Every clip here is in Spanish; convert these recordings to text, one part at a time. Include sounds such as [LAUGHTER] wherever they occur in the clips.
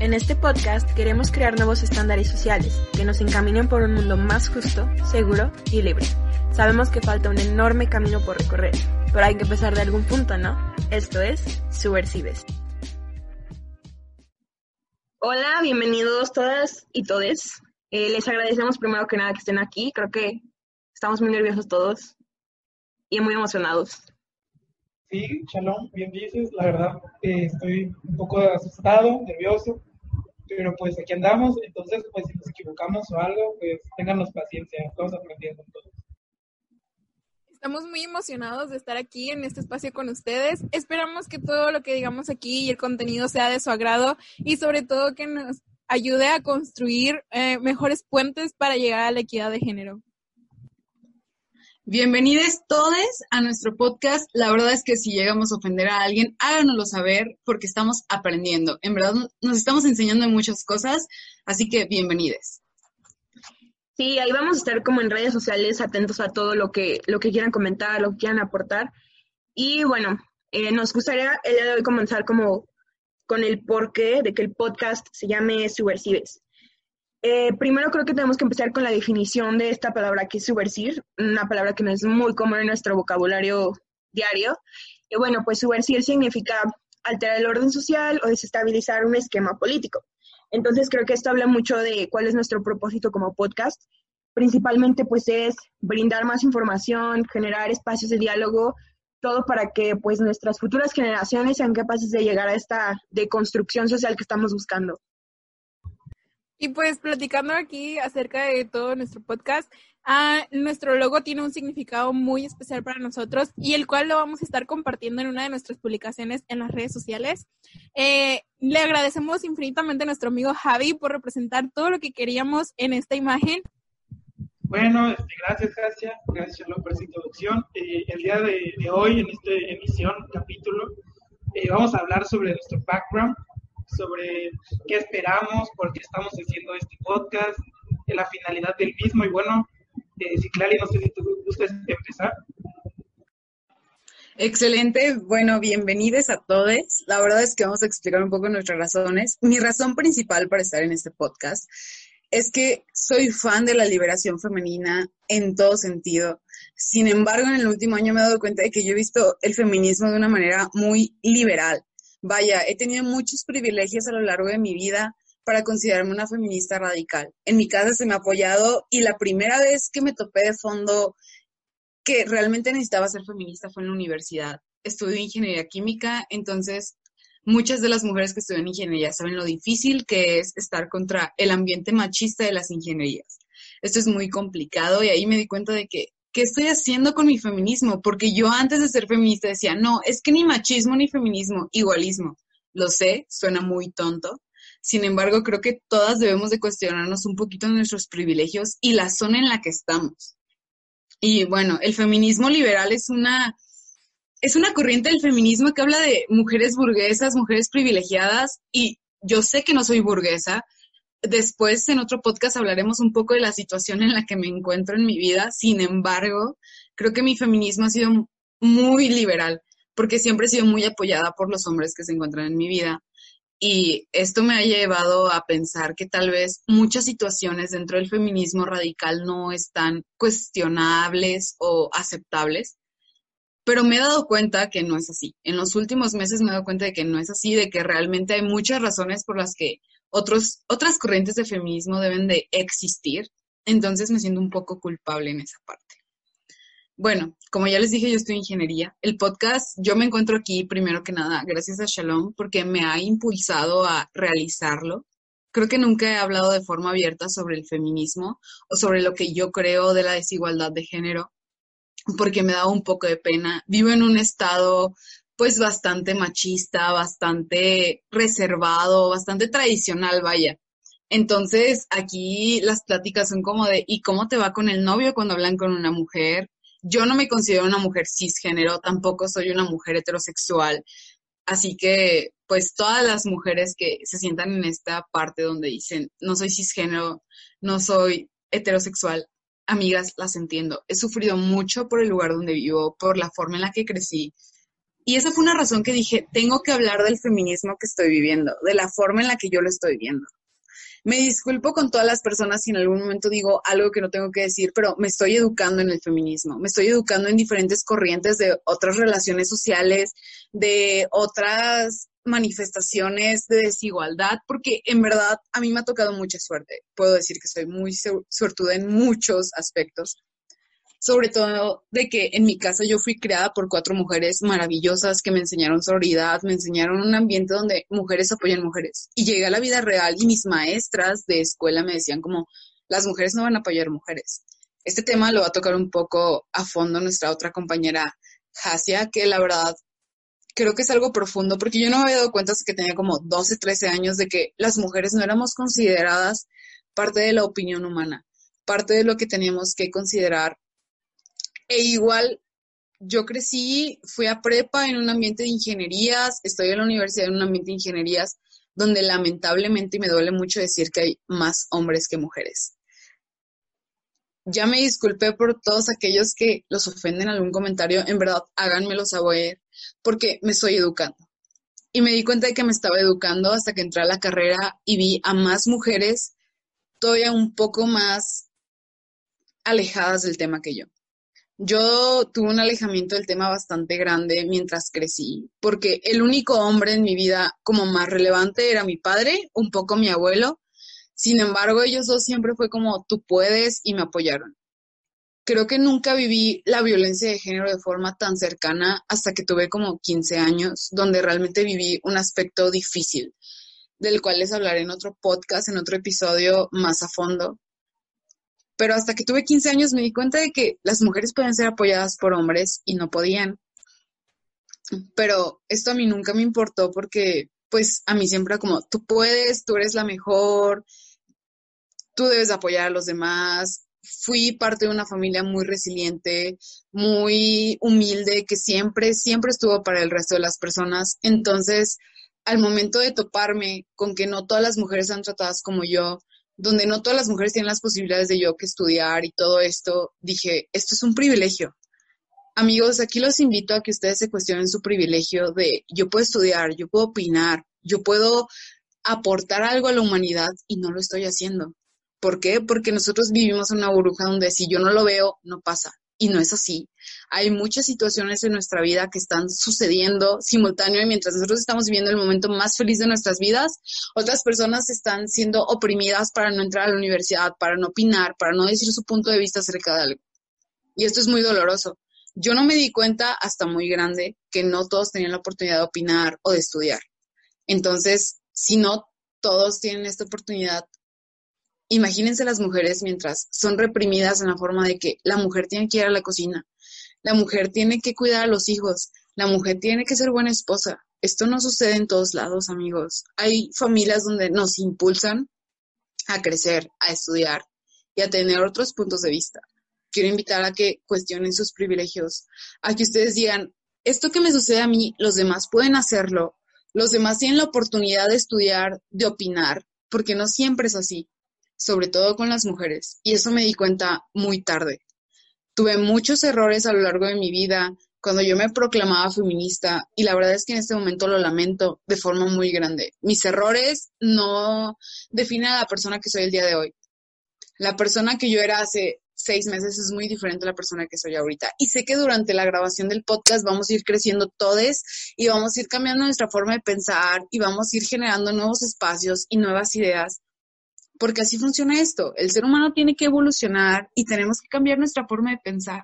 En este podcast queremos crear nuevos estándares sociales que nos encaminen por un mundo más justo, seguro y libre. Sabemos que falta un enorme camino por recorrer, pero hay que empezar de algún punto, ¿no? Esto es Subversives. Hola, bienvenidos todas y todes. Eh, les agradecemos primero que nada que estén aquí. Creo que estamos muy nerviosos todos y muy emocionados. Sí, Shalom, bien dices, la verdad eh, estoy un poco asustado, nervioso, pero pues aquí andamos, entonces pues si nos equivocamos o algo, pues ténganos paciencia, estamos aprendiendo todos. Estamos muy emocionados de estar aquí en este espacio con ustedes. Esperamos que todo lo que digamos aquí y el contenido sea de su agrado y sobre todo que nos ayude a construir eh, mejores puentes para llegar a la equidad de género. Bienvenidos todos a nuestro podcast. La verdad es que si llegamos a ofender a alguien, háganoslo saber porque estamos aprendiendo. En verdad nos estamos enseñando muchas cosas, así que bienvenidos. Sí, ahí vamos a estar como en redes sociales atentos a todo lo que, lo que quieran comentar, lo que quieran aportar. Y bueno, eh, nos gustaría el día de hoy comenzar como con el porqué de que el podcast se llame Subversives. Eh, primero creo que tenemos que empezar con la definición de esta palabra que es subversir, una palabra que no es muy común en nuestro vocabulario diario. Y bueno, pues subversir significa alterar el orden social o desestabilizar un esquema político. Entonces creo que esto habla mucho de cuál es nuestro propósito como podcast. Principalmente pues es brindar más información, generar espacios de diálogo, todo para que pues nuestras futuras generaciones sean capaces de llegar a esta deconstrucción social que estamos buscando. Y pues platicando aquí acerca de todo nuestro podcast, ah, nuestro logo tiene un significado muy especial para nosotros y el cual lo vamos a estar compartiendo en una de nuestras publicaciones en las redes sociales. Eh, le agradecemos infinitamente a nuestro amigo Javi por representar todo lo que queríamos en esta imagen. Bueno, este, gracias, gracias, gracias por esa introducción. Eh, el día de, hoy, en esta emisión, capítulo, eh, vamos a hablar sobre nuestro background, sobre qué esperamos, por qué estamos haciendo este podcast, la finalidad del mismo. Y bueno, eh, si Clary, no sé si tú gustas empezar. Excelente, bueno, bienvenidos a todos. La verdad es que vamos a explicar un poco nuestras razones. Mi razón principal para estar en este podcast es que soy fan de la liberación femenina en todo sentido. Sin embargo, en el último año me he dado cuenta de que yo he visto el feminismo de una manera muy liberal. Vaya, he tenido muchos privilegios a lo largo de mi vida para considerarme una feminista radical. En mi casa se me ha apoyado y la primera vez que me topé de fondo que realmente necesitaba ser feminista fue en la universidad. Estudio ingeniería química, entonces muchas de las mujeres que estudian ingeniería saben lo difícil que es estar contra el ambiente machista de las ingenierías. Esto es muy complicado y ahí me di cuenta de que ¿qué estoy haciendo con mi feminismo? Porque yo antes de ser feminista decía, no, es que ni machismo ni feminismo, igualismo. Lo sé, suena muy tonto. Sin embargo, creo que todas debemos de cuestionarnos un poquito nuestros privilegios y la zona en la que estamos. Y bueno, el feminismo liberal es una, es una corriente del feminismo que habla de mujeres burguesas, mujeres privilegiadas, y yo sé que no soy burguesa, Después en otro podcast hablaremos un poco de la situación en la que me encuentro en mi vida. Sin embargo, creo que mi feminismo ha sido muy liberal porque siempre he sido muy apoyada por los hombres que se encuentran en mi vida. Y esto me ha llevado a pensar que tal vez muchas situaciones dentro del feminismo radical no están cuestionables o aceptables. Pero me he dado cuenta que no es así. En los últimos meses me he dado cuenta de que no es así, de que realmente hay muchas razones por las que otros, otras corrientes de feminismo deben de existir, entonces me siento un poco culpable en esa parte. Bueno, como ya les dije, yo estoy en ingeniería. El podcast, yo me encuentro aquí primero que nada gracias a Shalom porque me ha impulsado a realizarlo. Creo que nunca he hablado de forma abierta sobre el feminismo o sobre lo que yo creo de la desigualdad de género porque me da un poco de pena. Vivo en un estado pues bastante machista, bastante reservado, bastante tradicional, vaya. Entonces, aquí las pláticas son como de, ¿y cómo te va con el novio cuando hablan con una mujer? Yo no me considero una mujer cisgénero, tampoco soy una mujer heterosexual. Así que, pues todas las mujeres que se sientan en esta parte donde dicen, no soy cisgénero, no soy heterosexual, amigas, las entiendo. He sufrido mucho por el lugar donde vivo, por la forma en la que crecí, Y esa fue una razón que dije, tengo que hablar del feminismo que estoy viviendo, de la forma en la que yo lo estoy viendo. Me disculpo con todas las personas si en algún momento digo algo que no tengo que decir, pero me estoy educando en el feminismo, me estoy educando en diferentes corrientes de otras relaciones sociales, de otras manifestaciones de desigualdad, porque en verdad a mí me ha tocado mucha suerte. Puedo decir que soy muy suertuda en muchos aspectos sobre todo de que en mi casa yo fui creada por cuatro mujeres maravillosas que me enseñaron sororidad, me enseñaron un ambiente donde mujeres apoyan mujeres. Y llegué a la vida real y mis maestras de escuela me decían como, las mujeres no van a apoyar mujeres. Este tema lo va a tocar un poco a fondo nuestra otra compañera Hasia, que la verdad creo que es algo profundo, porque yo no me había dado cuenta hasta que tenía como 12, 13 años de que las mujeres no éramos consideradas parte de la opinión humana, parte de lo que teníamos que considerar e igual, yo crecí, fui a prepa en un ambiente de ingenierías, estoy en la universidad en un ambiente de ingenierías, donde lamentablemente, y me duele mucho decir que hay más hombres que mujeres. Ya me disculpé por todos aquellos que los ofenden en algún comentario, en verdad háganmelo saber, porque me estoy educando. Y me di cuenta de que me estaba educando hasta que entré a la carrera y vi a más mujeres todavía un poco más alejadas del tema que yo. Yo tuve un alejamiento del tema bastante grande mientras crecí, porque el único hombre en mi vida como más relevante era mi padre, un poco mi abuelo. Sin embargo, ellos dos siempre fue como tú puedes y me apoyaron. Creo que nunca viví la violencia de género de forma tan cercana hasta que tuve como 15 años, donde realmente viví un aspecto difícil, del cual les hablaré en otro podcast, en otro episodio más a fondo pero hasta que tuve 15 años me di cuenta de que las mujeres pueden ser apoyadas por hombres y no podían. Pero esto a mí nunca me importó porque pues a mí siempre como, tú puedes, tú eres la mejor, tú debes apoyar a los demás. Fui parte de una familia muy resiliente, muy humilde, que siempre, siempre estuvo para el resto de las personas. Entonces, al momento de toparme con que no todas las mujeres son tratadas como yo, donde no todas las mujeres tienen las posibilidades de yo que estudiar y todo esto, dije, esto es un privilegio. Amigos, aquí los invito a que ustedes se cuestionen su privilegio de yo puedo estudiar, yo puedo opinar, yo puedo aportar algo a la humanidad y no lo estoy haciendo. ¿Por qué? Porque nosotros vivimos en una burbuja donde si yo no lo veo, no pasa. Y no es así hay muchas situaciones en nuestra vida que están sucediendo simultáneo y mientras nosotros estamos viviendo el momento más feliz de nuestras vidas, otras personas están siendo oprimidas para no entrar a la universidad, para no opinar, para no decir su punto de vista acerca de algo. Y esto es muy doloroso. Yo no me di cuenta hasta muy grande que no todos tenían la oportunidad de opinar o de estudiar. Entonces, si no todos tienen esta oportunidad, imagínense las mujeres mientras son reprimidas en la forma de que la mujer tiene que ir a la cocina, la mujer tiene que cuidar a los hijos, la mujer tiene que ser buena esposa. Esto no sucede en todos lados, amigos. Hay familias donde nos impulsan a crecer, a estudiar y a tener otros puntos de vista. Quiero invitar a que cuestionen sus privilegios, a que ustedes digan, esto que me sucede a mí, los demás pueden hacerlo, los demás tienen la oportunidad de estudiar, de opinar, porque no siempre es así, sobre todo con las mujeres. Y eso me di cuenta muy tarde. Tuve muchos errores a lo largo de mi vida cuando yo me proclamaba feminista y la verdad es que en este momento lo lamento de forma muy grande. Mis errores no definen a la persona que soy el día de hoy. La persona que yo era hace seis meses es muy diferente a la persona que soy ahorita. Y sé que durante la grabación del podcast vamos a ir creciendo todos y vamos a ir cambiando nuestra forma de pensar y vamos a ir generando nuevos espacios y nuevas ideas porque así funciona esto. El ser humano tiene que evolucionar y tenemos que cambiar nuestra forma de pensar.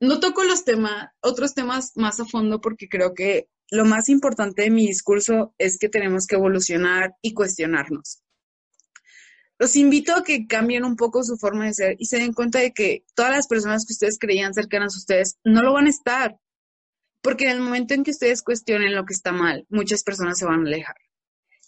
No toco los temas, otros temas más a fondo porque creo que lo más importante de mi discurso es que tenemos que evolucionar y cuestionarnos. Los invito a que cambien un poco su forma de ser y se den cuenta de que todas las personas que ustedes creían cercanas a ustedes no lo van a estar. Porque en el momento en que ustedes cuestionen lo que está mal, muchas personas se van a alejar.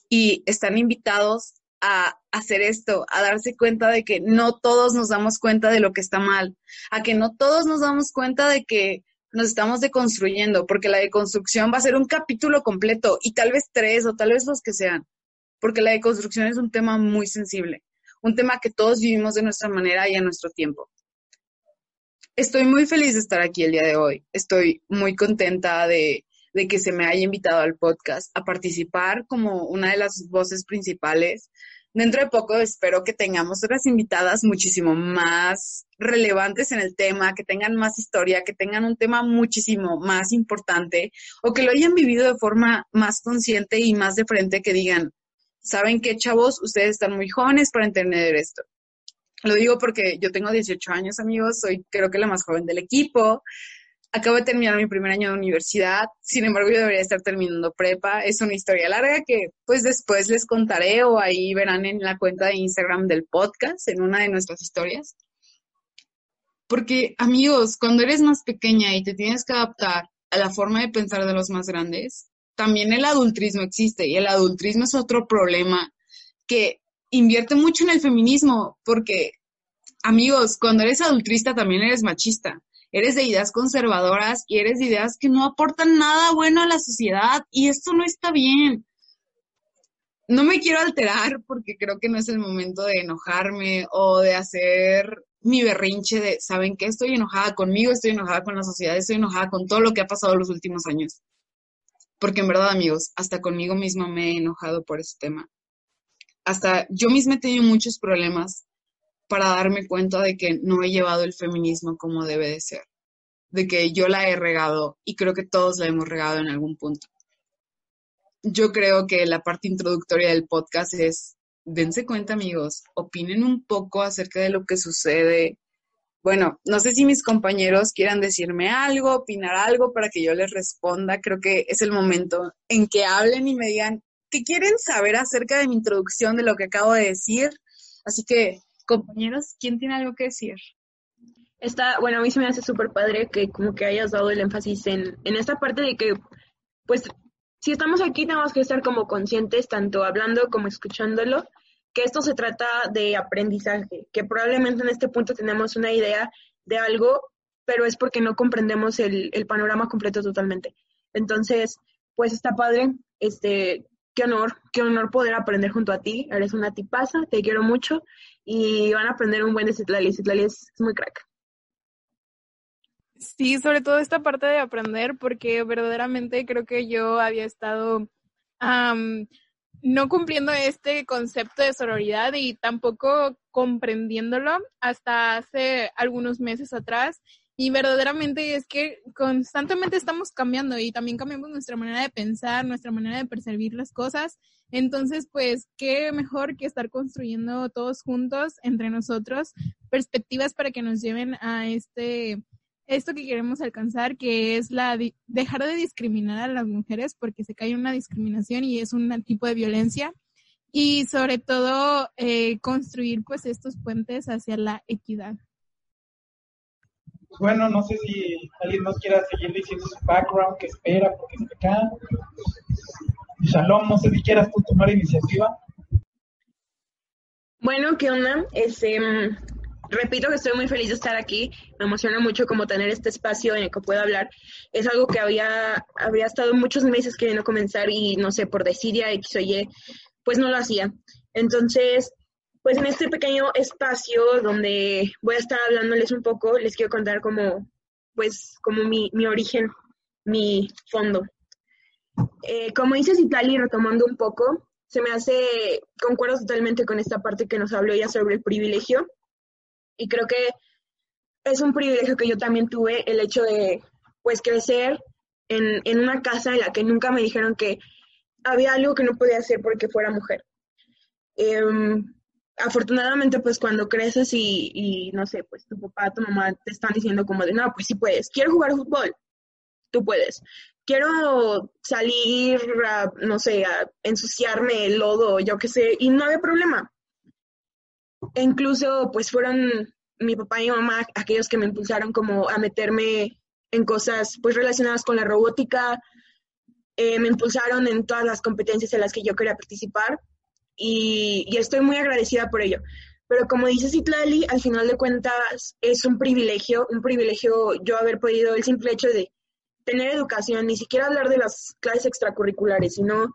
Y están invitados a hacer esto, a darse cuenta de que no todos nos damos cuenta de lo que está mal, a que no todos nos damos cuenta de que nos estamos deconstruyendo, porque la deconstrucción va a ser un capítulo completo y tal vez tres o tal vez los que sean, porque la deconstrucción es un tema muy sensible, un tema que todos vivimos de nuestra manera y a nuestro tiempo. Estoy muy feliz de estar aquí el día de hoy. Estoy muy contenta de, de que se me haya invitado al podcast a participar como una de las voces principales Dentro de poco espero que tengamos otras invitadas muchísimo más relevantes en el tema, que tengan más historia, que tengan un tema muchísimo más importante o que lo hayan vivido de forma más consciente y más de frente, que digan, ¿saben qué, chavos? Ustedes están muy jóvenes para entender esto. Lo digo porque yo tengo 18 años, amigos, soy creo que la más joven del equipo acabo de terminar mi primer año de universidad, sin embargo yo debería estar terminando prepa. Es una historia larga que pues después les contaré o ahí verán en la cuenta de Instagram del podcast, en una de nuestras historias. Porque amigos, cuando eres más pequeña y te tienes que adaptar a la forma de pensar de los más grandes, también el adultrismo existe y el adultrismo es otro problema que invierte mucho en el feminismo porque amigos, cuando eres adultrista también eres machista eres de ideas conservadoras y eres de ideas que no aportan nada bueno a la sociedad y esto no está bien. No me quiero alterar porque creo que no es el momento de enojarme o de hacer mi berrinche de, ¿saben qué? Estoy enojada conmigo, estoy enojada con la sociedad, estoy enojada con todo lo que ha pasado los últimos años. Porque en verdad, amigos, hasta conmigo misma me he enojado por ese tema. Hasta yo misma he tenido muchos problemas para darme cuenta de que no he llevado el feminismo como debe de ser, de que yo la he regado y creo que todos la hemos regado en algún punto. Yo creo que la parte introductoria del podcast es, dense cuenta amigos, opinen un poco acerca de lo que sucede. Bueno, no sé si mis compañeros quieran decirme algo, opinar algo para que yo les responda. Creo que es el momento en que hablen y me digan qué quieren saber acerca de mi introducción, de lo que acabo de decir. Así que Compañeros, ¿quién tiene algo que decir? Está, bueno, a mí se me hace súper padre que como que hayas dado el énfasis en, en esta parte de que, pues, si estamos aquí tenemos que estar como conscientes, tanto hablando como escuchándolo, que esto se trata de aprendizaje, que probablemente en este punto tenemos una idea de algo, pero es porque no comprendemos el, el panorama completo totalmente. Entonces, pues está padre, este, qué honor, qué honor poder aprender junto a ti. Eres una tipaza, te quiero mucho y van a aprender un buen de Citlali. Citlali es, muy crack. Sí, sobre todo esta parte de aprender, porque verdaderamente creo que yo había estado no cumpliendo este concepto de sororidad y tampoco comprendiéndolo hasta hace algunos meses atrás. Y verdaderamente es que constantemente estamos cambiando y también cambiamos nuestra manera de pensar, nuestra manera de percibir las cosas. Entonces, pues, qué mejor que estar construyendo todos juntos entre nosotros perspectivas para que nos lleven a este, esto que queremos alcanzar, que es la dejar de discriminar a las mujeres porque se cae una discriminación y es un tipo de violencia. Y sobre todo, eh, construir pues estos puentes hacia la equidad bueno, no sé si alguien más quiera seguir diciendo su background, que espera, porque está acá. Shalom, no sé si quieras tú tomar iniciativa. Bueno, ¿qué onda? Este, repito que estoy muy feliz de estar aquí. Me emociona mucho como tener este espacio en el que puedo hablar. Es algo que había, había estado muchos meses queriendo comenzar y no sé, por desidia X o Y, pues no lo hacía. Entonces, pues en este pequeño espacio donde voy a estar hablándoles un poco, les quiero contar como, pues, como mi, mi origen, mi fondo. Eh, como dice Citali, retomando un poco, se me hace, concuerdo totalmente con esta parte que nos habló ya sobre el privilegio, y creo que es un privilegio que yo también tuve, el hecho de, pues, crecer en, en una casa en la que nunca me dijeron que había algo que no podía hacer porque fuera mujer. Eh, afortunadamente, pues cuando creces y, no sé, pues tu papá, tu mamá te están diciendo como de, no, pues sí puedes, quiero jugar fútbol, tú puedes. Quiero salir, a, no sé, a ensuciarme el lodo, yo qué sé, y no había problema. E incluso, pues fueron mi papá y mi mamá aquellos que me impulsaron como a meterme en cosas, pues relacionadas con la robótica, eh, me impulsaron en todas las competencias en las que yo quería participar y, estoy muy agradecida por ello. Pero como dice Citlali, al final de cuentas es un privilegio, un privilegio yo haber podido el simple hecho de tener educación, ni siquiera hablar de las clases extracurriculares, sino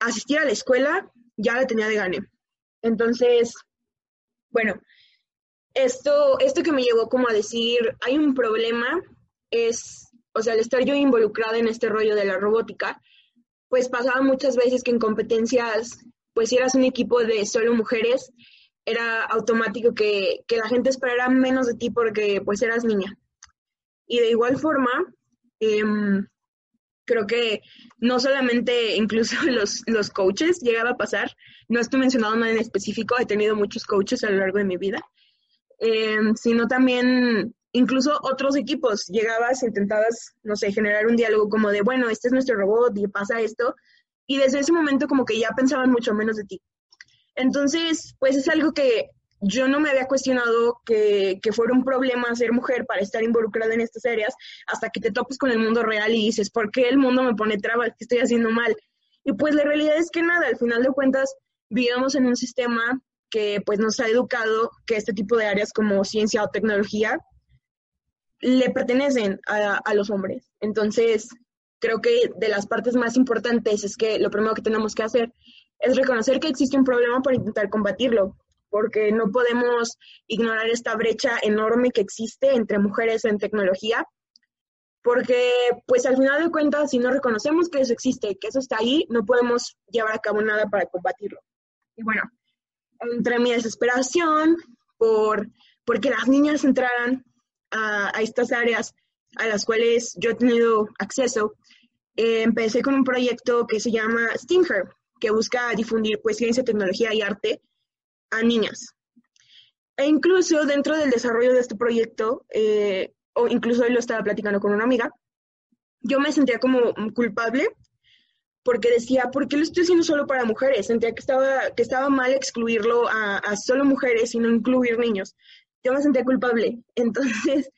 asistir a la escuela, ya la tenía de gane. Entonces, bueno, esto, esto que me llevó como a decir, hay un problema, es, o sea, al estar yo involucrada en este rollo de la robótica, pues pasaba muchas veces que en competencias, pues si eras un equipo de solo mujeres, era automático que, que la gente esperara menos de ti porque pues eras niña. Y de igual forma, em, creo que no solamente incluso [LAUGHS] los, los coaches llegaba a pasar, no estoy mencionando nada en específico, he tenido muchos coaches a lo largo de mi vida, em, sino también incluso otros equipos, llegabas, intentabas, no sé, generar un diálogo como de, bueno, este es nuestro robot y pasa esto, y desde ese momento como que ya pensaban mucho menos de ti. Entonces, pues es algo que yo no me había cuestionado que, que, fuera un problema ser mujer para estar involucrada en estas áreas hasta que te topes con el mundo real y dices, ¿por qué el mundo me pone trabas? ¿Qué estoy haciendo mal? Y pues la realidad es que nada, al final de cuentas vivimos en un sistema que pues nos ha educado que este tipo de áreas como ciencia o tecnología le pertenecen a, a los hombres. Entonces, creo que de las partes más importantes es que lo primero que tenemos que hacer es reconocer que existe un problema para intentar combatirlo porque no podemos ignorar esta brecha enorme que existe entre mujeres en tecnología, porque pues al final de cuentas, si no reconocemos que eso existe, que eso está ahí, no podemos llevar a cabo nada para combatirlo. Y bueno, entre mi desesperación por porque las niñas entraran a, estas áreas a las cuales yo he tenido acceso, eh, empecé con un proyecto que se llama Stinger, que busca difundir pues ciencia, tecnología y arte a niñas. E incluso dentro del desarrollo de este proyecto, eh, o incluso hoy lo estaba platicando con una amiga, yo me sentía como culpable porque decía, ¿por qué lo estoy haciendo solo para mujeres? Sentía que estaba, que estaba mal excluirlo a, solo mujeres y no incluir niños. Yo me sentía culpable. [LAUGHS] Entonces,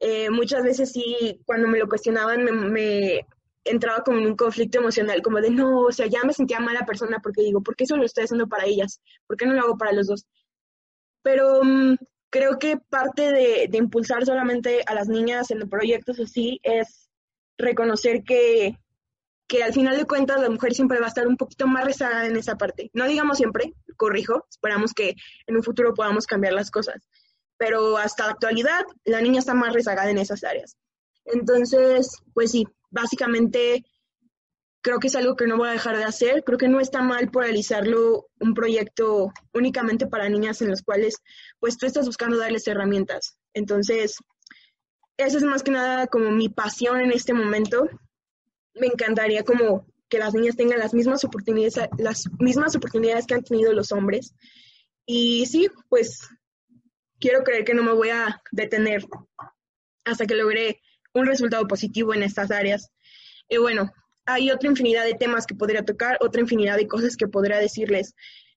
eh, muchas veces sí, cuando me lo cuestionaban, me, entraba como en un conflicto emocional, como de no, o sea, ya me sentía mala persona porque digo, ¿por qué eso lo estoy haciendo para ellas? ¿Por qué no lo hago para los dos? Pero mm, creo que parte de, de, impulsar solamente a las niñas en proyectos así es reconocer que, que al final de cuentas la mujer siempre va a estar un poquito más rezagada en esa parte. No digamos siempre, corrijo, esperamos que en un futuro podamos cambiar las cosas, pero hasta la actualidad la niña está más rezagada en esas áreas. Entonces, pues sí, básicamente creo que es algo que no voy a dejar de hacer. Creo que no está mal realizarlo un proyecto únicamente para niñas en los cuales pues tú estás buscando darles herramientas. Entonces, esa es más que nada como mi pasión en este momento. Me encantaría como que las niñas tengan las mismas oportunidades, las mismas oportunidades que han tenido los hombres. Y sí, pues quiero creer que no me voy a detener hasta que logre un resultado positivo en estas áreas. Y bueno, hay otra infinidad de temas que podría tocar, otra infinidad de cosas que podría decirles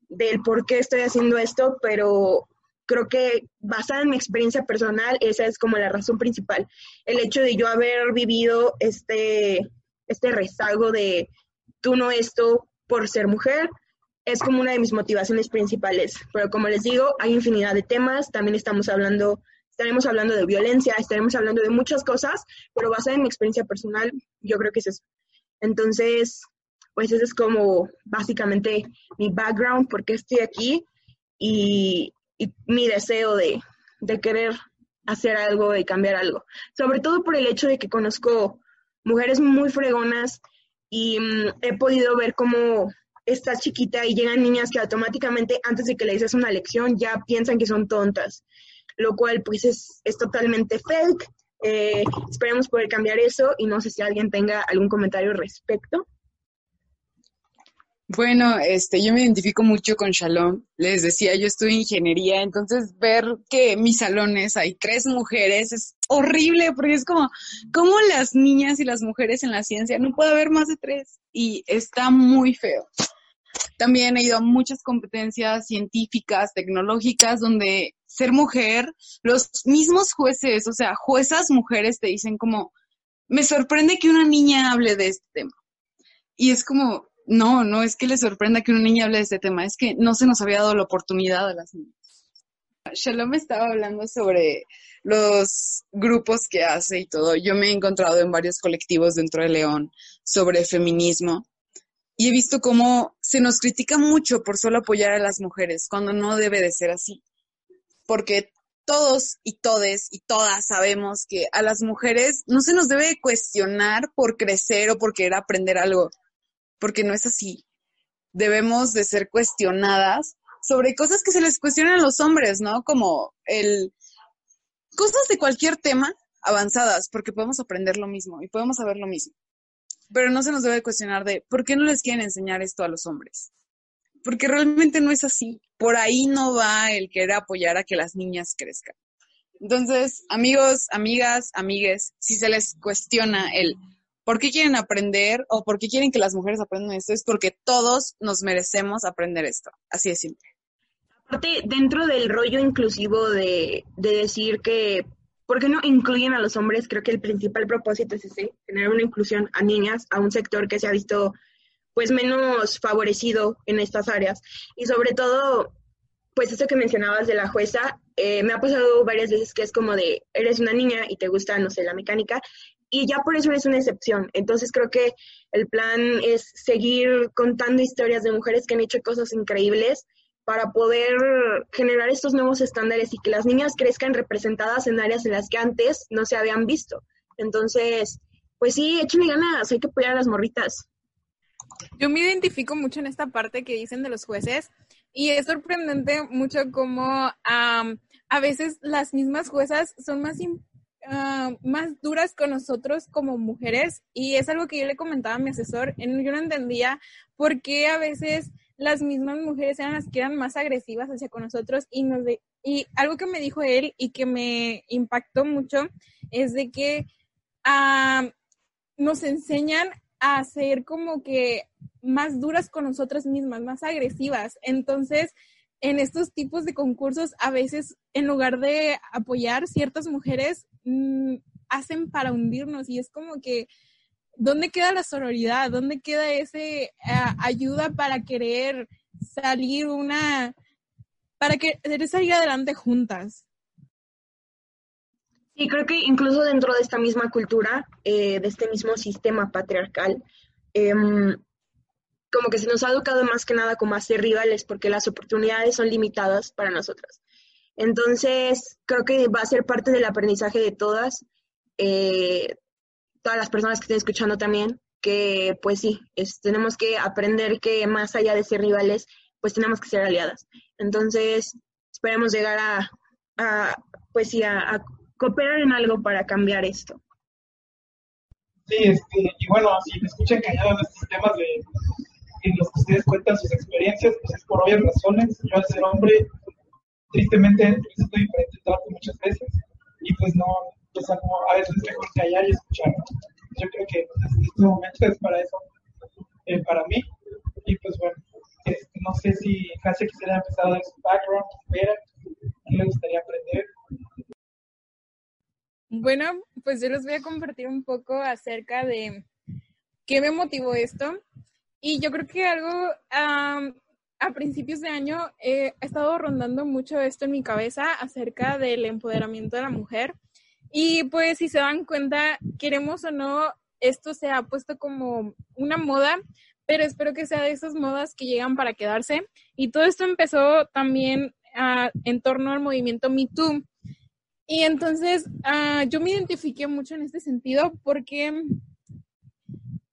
del por qué estoy haciendo esto, pero creo que basada en mi experiencia personal, esa es como la razón principal. El hecho de yo haber vivido este, este rezago de tú no esto por ser mujer, es como una de mis motivaciones principales. Pero como les digo, hay infinidad de temas, también estamos hablando estaremos hablando de violencia, estaremos hablando de muchas cosas, pero basada en mi experiencia personal, yo creo que es eso. Entonces, pues ese es como básicamente mi background, porque estoy aquí y, mi deseo de, de querer hacer algo y cambiar algo. Sobre todo por el hecho de que conozco mujeres muy fregonas y mm, he podido ver cómo estás chiquita y llegan niñas que automáticamente antes de que le dices una lección ya piensan que son tontas lo cual pues es, es totalmente fake. Eh, esperemos poder cambiar eso y no sé si alguien tenga algún comentario al respecto. Bueno, este, yo me identifico mucho con Shalom. Les decía, yo estudio ingeniería, entonces ver que mis salones hay tres mujeres es horrible porque es como, como las niñas y las mujeres en la ciencia no puede haber más de tres y está muy feo. También he ido a muchas competencias científicas, tecnológicas, donde ser mujer, los mismos jueces, o sea, juezas mujeres te dicen como, me sorprende que una niña hable de este tema. Y es como, no, no es que le sorprenda que una niña hable de este tema, es que no se nos había dado la oportunidad a las niñas. Shalom estaba hablando sobre los grupos que hace y todo. Yo me he encontrado en varios colectivos dentro de León sobre feminismo y he visto cómo se nos critica mucho por solo apoyar a las mujeres, cuando no debe de ser así. Porque todos y todes y todas sabemos que a las mujeres no se nos debe cuestionar por crecer o por querer aprender algo, porque no es así. Debemos de ser cuestionadas sobre cosas que se les cuestionan a los hombres, ¿no? Como el cosas de cualquier tema avanzadas, porque podemos aprender lo mismo y podemos saber lo mismo. Pero no se nos debe cuestionar de por qué no les quieren enseñar esto a los hombres. Porque realmente no es así. Por ahí no va el querer apoyar a que las niñas crezcan. Entonces, amigos, amigas, amigues, si se les cuestiona el por qué quieren aprender o por qué quieren que las mujeres aprendan esto, es porque todos nos merecemos aprender esto. Así de simple. Aparte, dentro del rollo inclusivo de, de decir que ¿Por qué no incluyen a los hombres? Creo que el principal propósito es ese, tener una inclusión a niñas, a un sector que se ha visto pues menos favorecido en estas áreas. Y sobre todo, pues eso que mencionabas de la jueza, eh, me ha pasado varias veces que es como de, eres una niña y te gusta, no sé, la mecánica, y ya por eso eres una excepción. Entonces creo que el plan es seguir contando historias de mujeres que han hecho cosas increíbles para poder generar estos nuevos estándares y que las niñas crezcan representadas en áreas en las que antes no se habían visto. Entonces, pues sí, échenle ganas, hay que apoyar a las morritas. Yo me identifico mucho en esta parte que dicen de los jueces y es sorprendente mucho como a veces las mismas juezas son más, más duras con nosotros como mujeres y es algo que yo le comentaba a mi asesor, yo no entendía por qué a veces las mismas mujeres eran las que eran más agresivas hacia con nosotros y nos y algo que me dijo él y que me impactó mucho es de que nos enseñan a ser como que más duras con nosotras mismas, más agresivas. Entonces, en estos tipos de concursos, a veces, en lugar de apoyar ciertas mujeres, mm, hacen para hundirnos y es como que ¿dónde queda la sororidad? ¿Dónde queda ese ayuda para querer salir una, para querer salir adelante juntas? Sí, creo que incluso dentro de esta misma cultura, eh, de este mismo sistema patriarcal, em, como que se nos ha educado más que nada como a ser rivales porque las oportunidades son limitadas para nosotras. Entonces, creo que va a ser parte del aprendizaje de todas, eh, todas las personas que estén escuchando también, que pues sí, tenemos que aprender que más allá de ser rivales, pues tenemos que ser aliadas. Entonces, esperemos llegar a, pues sí, a, cooperar en algo para cambiar esto. Sí, este, y bueno, si me escuchan callado en estos temas de, en los que ustedes cuentan sus experiencias, pues es por obvias razones. Yo al ser hombre, tristemente, estoy enfrentado muchas veces y pues no, pues a veces es mejor callar y escuchar. Yo creo que este momento es para eso, eh, para mí. Y pues bueno, este, no sé si casi quisiera empezar de su background, espera, ¿qué le gustaría aprender? Bueno, pues yo les voy a compartir un poco acerca de qué me motivó esto. Y yo creo que algo a principios de año he estado rondando mucho esto en mi cabeza acerca del empoderamiento de la mujer y pues si se dan cuenta, queremos o no, esto se ha puesto como una moda, pero espero que sea de esas modas que llegan para quedarse. Y todo esto empezó también ah, en torno al movimiento Me Too. Y entonces ah, yo me identifiqué mucho en este sentido porque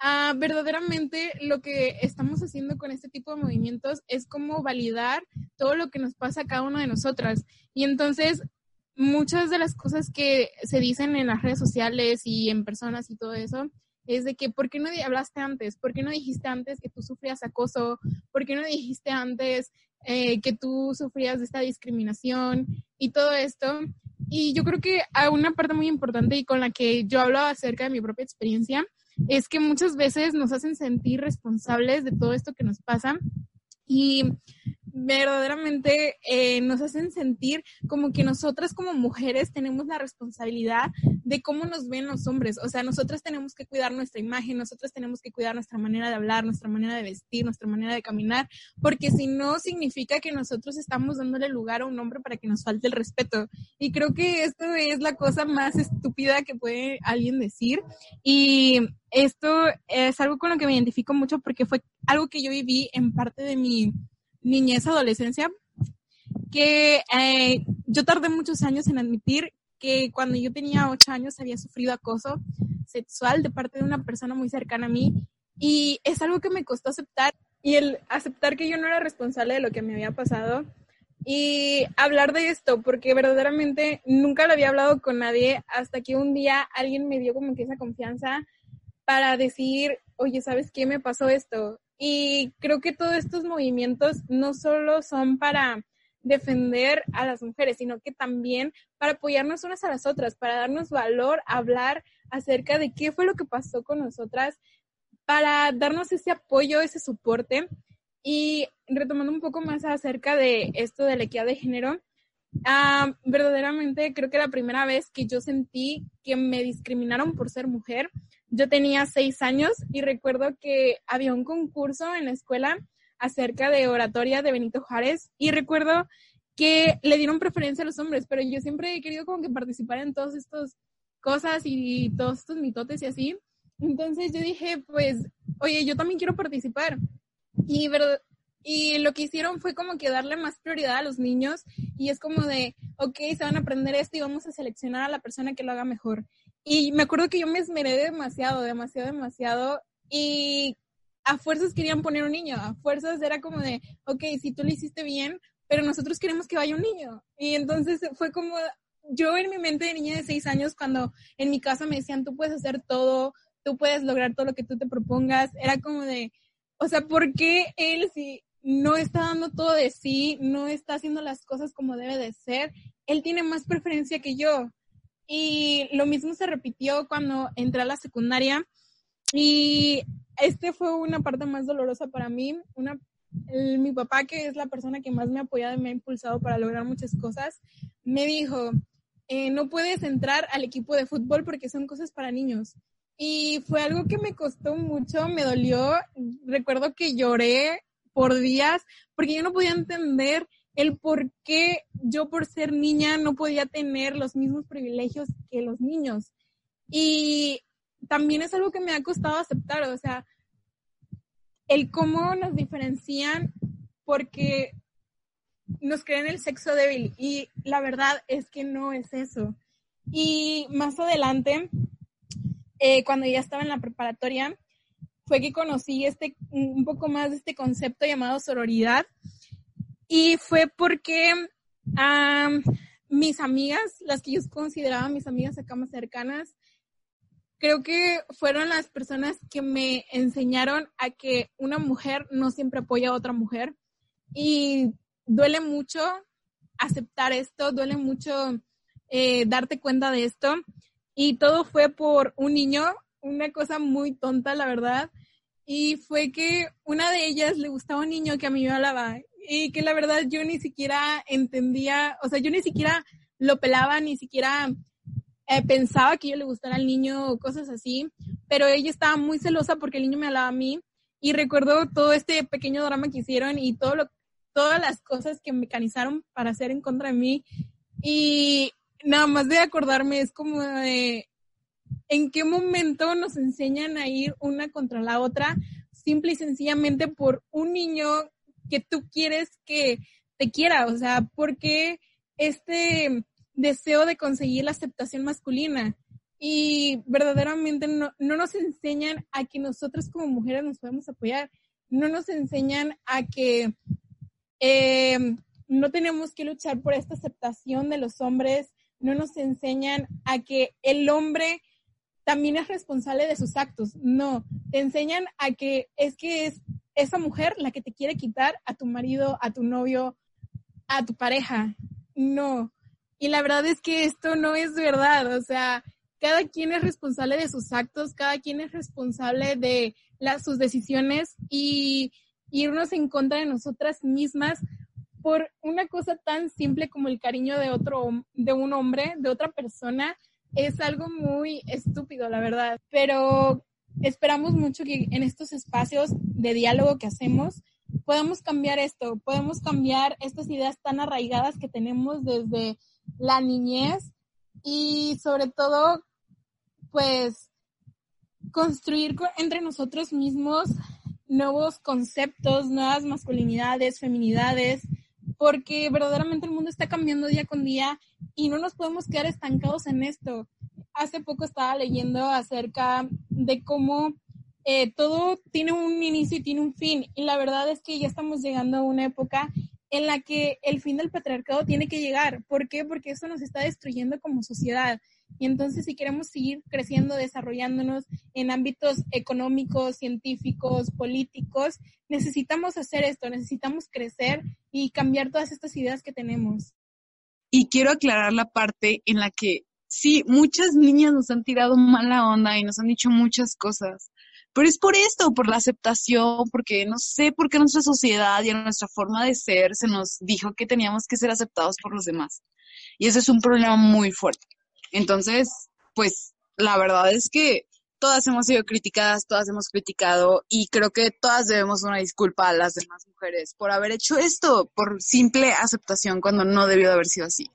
ah, verdaderamente lo que estamos haciendo con este tipo de movimientos es como validar todo lo que nos pasa a cada una de nosotras. Y entonces muchas de las cosas que se dicen en las redes sociales y en personas y todo eso es de que, ¿por qué no hablaste antes? ¿Por qué no dijiste antes que tú sufrías acoso? ¿Por qué no dijiste antes eh, que tú sufrías de esta discriminación y todo esto? Y yo creo que una parte muy importante y con la que yo hablo acerca de mi propia experiencia es que muchas veces nos hacen sentir responsables de todo esto que nos pasa. Y verdaderamente eh, nos hacen sentir como que nosotras como mujeres tenemos la responsabilidad de cómo nos ven los hombres. O sea, nosotras tenemos que cuidar nuestra imagen, nosotras tenemos que cuidar nuestra manera de hablar, nuestra manera de vestir, nuestra manera de caminar, porque si no significa que nosotros estamos dándole lugar a un hombre para que nos falte el respeto. Y creo que esto es la cosa más estúpida que puede alguien decir. Y esto es algo con lo que me identifico mucho porque fue algo que yo viví en parte de mi niñez, adolescencia. que eh, yo tardé muchos años en admitir que cuando yo tenía ocho años había sufrido acoso sexual de parte de una persona muy cercana a mí y es algo que me costó aceptar y el aceptar que yo no era responsable de lo que me había pasado y hablar de esto, porque verdaderamente nunca lo había hablado con nadie hasta que un día alguien me dio como que esa confianza para decir, oye, ¿sabes qué me pasó esto? Y creo que todos estos movimientos no solo son para defender a las mujeres, sino que también para apoyarnos unas a las otras, para darnos valor, hablar acerca de qué fue lo que pasó con nosotras, para darnos ese apoyo, ese soporte. Y retomando un poco más acerca de esto de la equidad de género, ah, verdaderamente creo que la primera vez que yo sentí que me discriminaron por ser mujer, yo tenía seis años y recuerdo que había un concurso en la escuela acerca de oratoria de Benito Juárez y recuerdo que le dieron preferencia a los hombres, pero yo siempre he querido como que participar en todas estas cosas y todos estos mitotes y así. Entonces yo dije, pues, oye, yo también quiero participar. Y, y lo que hicieron fue como que darle más prioridad a los niños y es como de, ok, se van a aprender esto y vamos a seleccionar a la persona que lo haga mejor. Y me acuerdo que yo me esmeré demasiado, demasiado, demasiado y a fuerzas querían poner un niño, a fuerzas era como de, ok, si tú lo hiciste bien, pero nosotros queremos que vaya un niño. Y entonces fue como, yo en mi mente de niña de seis años, cuando en mi casa me decían, tú puedes hacer todo, tú puedes lograr todo lo que tú te propongas, era como de, o sea, ¿por qué él si no está dando todo de sí, no está haciendo las cosas como debe de ser? Él tiene más preferencia que yo. Y lo mismo se repitió cuando entré a la secundaria. Y este fue una parte más dolorosa para mí. Una, mi papá, que es la persona que más me ha apoyado y me ha impulsado para lograr muchas cosas, me dijo, eh, no puedes entrar al equipo de fútbol porque son cosas para niños. Y fue algo que me costó mucho, me dolió. Recuerdo que lloré por días porque yo no podía entender el por qué yo por ser niña no podía tener los mismos privilegios que los niños. Y también es algo que me ha costado aceptar, o sea, el cómo nos diferencian porque nos creen el sexo débil y la verdad es que no es eso. Y más adelante eh, cuando ya estaba en la preparatoria, fue que conocí este, un poco más de este concepto llamado sororidad. Y fue porque mis amigas, las que yo consideraba mis amigas acá más cercanas, creo que fueron las personas que me enseñaron a que una mujer no siempre apoya a otra mujer. Y duele mucho aceptar esto, duele mucho eh, darte cuenta de esto. Y todo fue por un niño, una cosa muy tonta, la verdad. Y fue que una de ellas le gustaba un niño que a mí me hablaba y que la verdad yo ni siquiera entendía, o sea, yo ni siquiera lo pelaba, ni siquiera eh, pensaba que yo le gustara al niño o cosas así, pero ella estaba muy celosa porque el niño me hablaba a mí y recuerdo todo este pequeño drama que hicieron y todo lo, todas las cosas que mecanizaron para hacer en contra de mí y nada más de acordarme es como de en qué momento nos enseñan a ir una contra la otra, simple y sencillamente por un niño que tú quieres que te quiera, o sea, porque este deseo de conseguir la aceptación masculina y verdaderamente no, no nos enseñan a que nosotros como mujeres nos podemos apoyar, no nos enseñan a que eh, no tenemos que luchar por esta aceptación de los hombres, no nos enseñan a que el hombre también es responsable de sus actos. No, te enseñan a que es que es esa mujer la que te quiere quitar a tu marido, a tu novio, a tu pareja. No. Y la verdad es que esto no es verdad. O sea, cada quien es responsable de sus actos, cada quien es responsable de sus decisiones y irnos en contra de nosotras mismas por una cosa tan simple como el cariño de otro, de un hombre, de otra persona, es algo muy estúpido, la verdad. Pero esperamos mucho que en estos espacios de diálogo que hacemos podamos cambiar esto, podemos cambiar estas ideas tan arraigadas que tenemos desde la niñez y sobre todo, pues, construir entre nosotros mismos nuevos conceptos, nuevas masculinidades, feminidades, porque verdaderamente el mundo está cambiando día con día y no nos podemos quedar estancados en esto. Hace poco estaba leyendo acerca de cómo eh, todo tiene un inicio y tiene un fin y la verdad es que ya estamos llegando a una época en la que el fin del patriarcado tiene que llegar. ¿Por qué? Porque eso nos está destruyendo como sociedad. Y entonces si queremos seguir creciendo, desarrollándonos en ámbitos económicos, científicos, políticos, necesitamos hacer esto, necesitamos crecer y cambiar todas estas ideas que tenemos. Y quiero aclarar la parte en la que sí, muchas niñas nos han tirado mala onda y nos han dicho muchas cosas, pero es por esto, por la aceptación, porque no sé por qué nuestra sociedad y nuestra forma de ser se nos dijo que teníamos que ser aceptados por los demás. Y ese es un problema muy fuerte. Entonces, pues la verdad es que todas hemos sido criticadas, todas hemos criticado y creo que todas debemos una disculpa a las demás mujeres por haber hecho esto, por simple aceptación cuando no debió de haber sido así.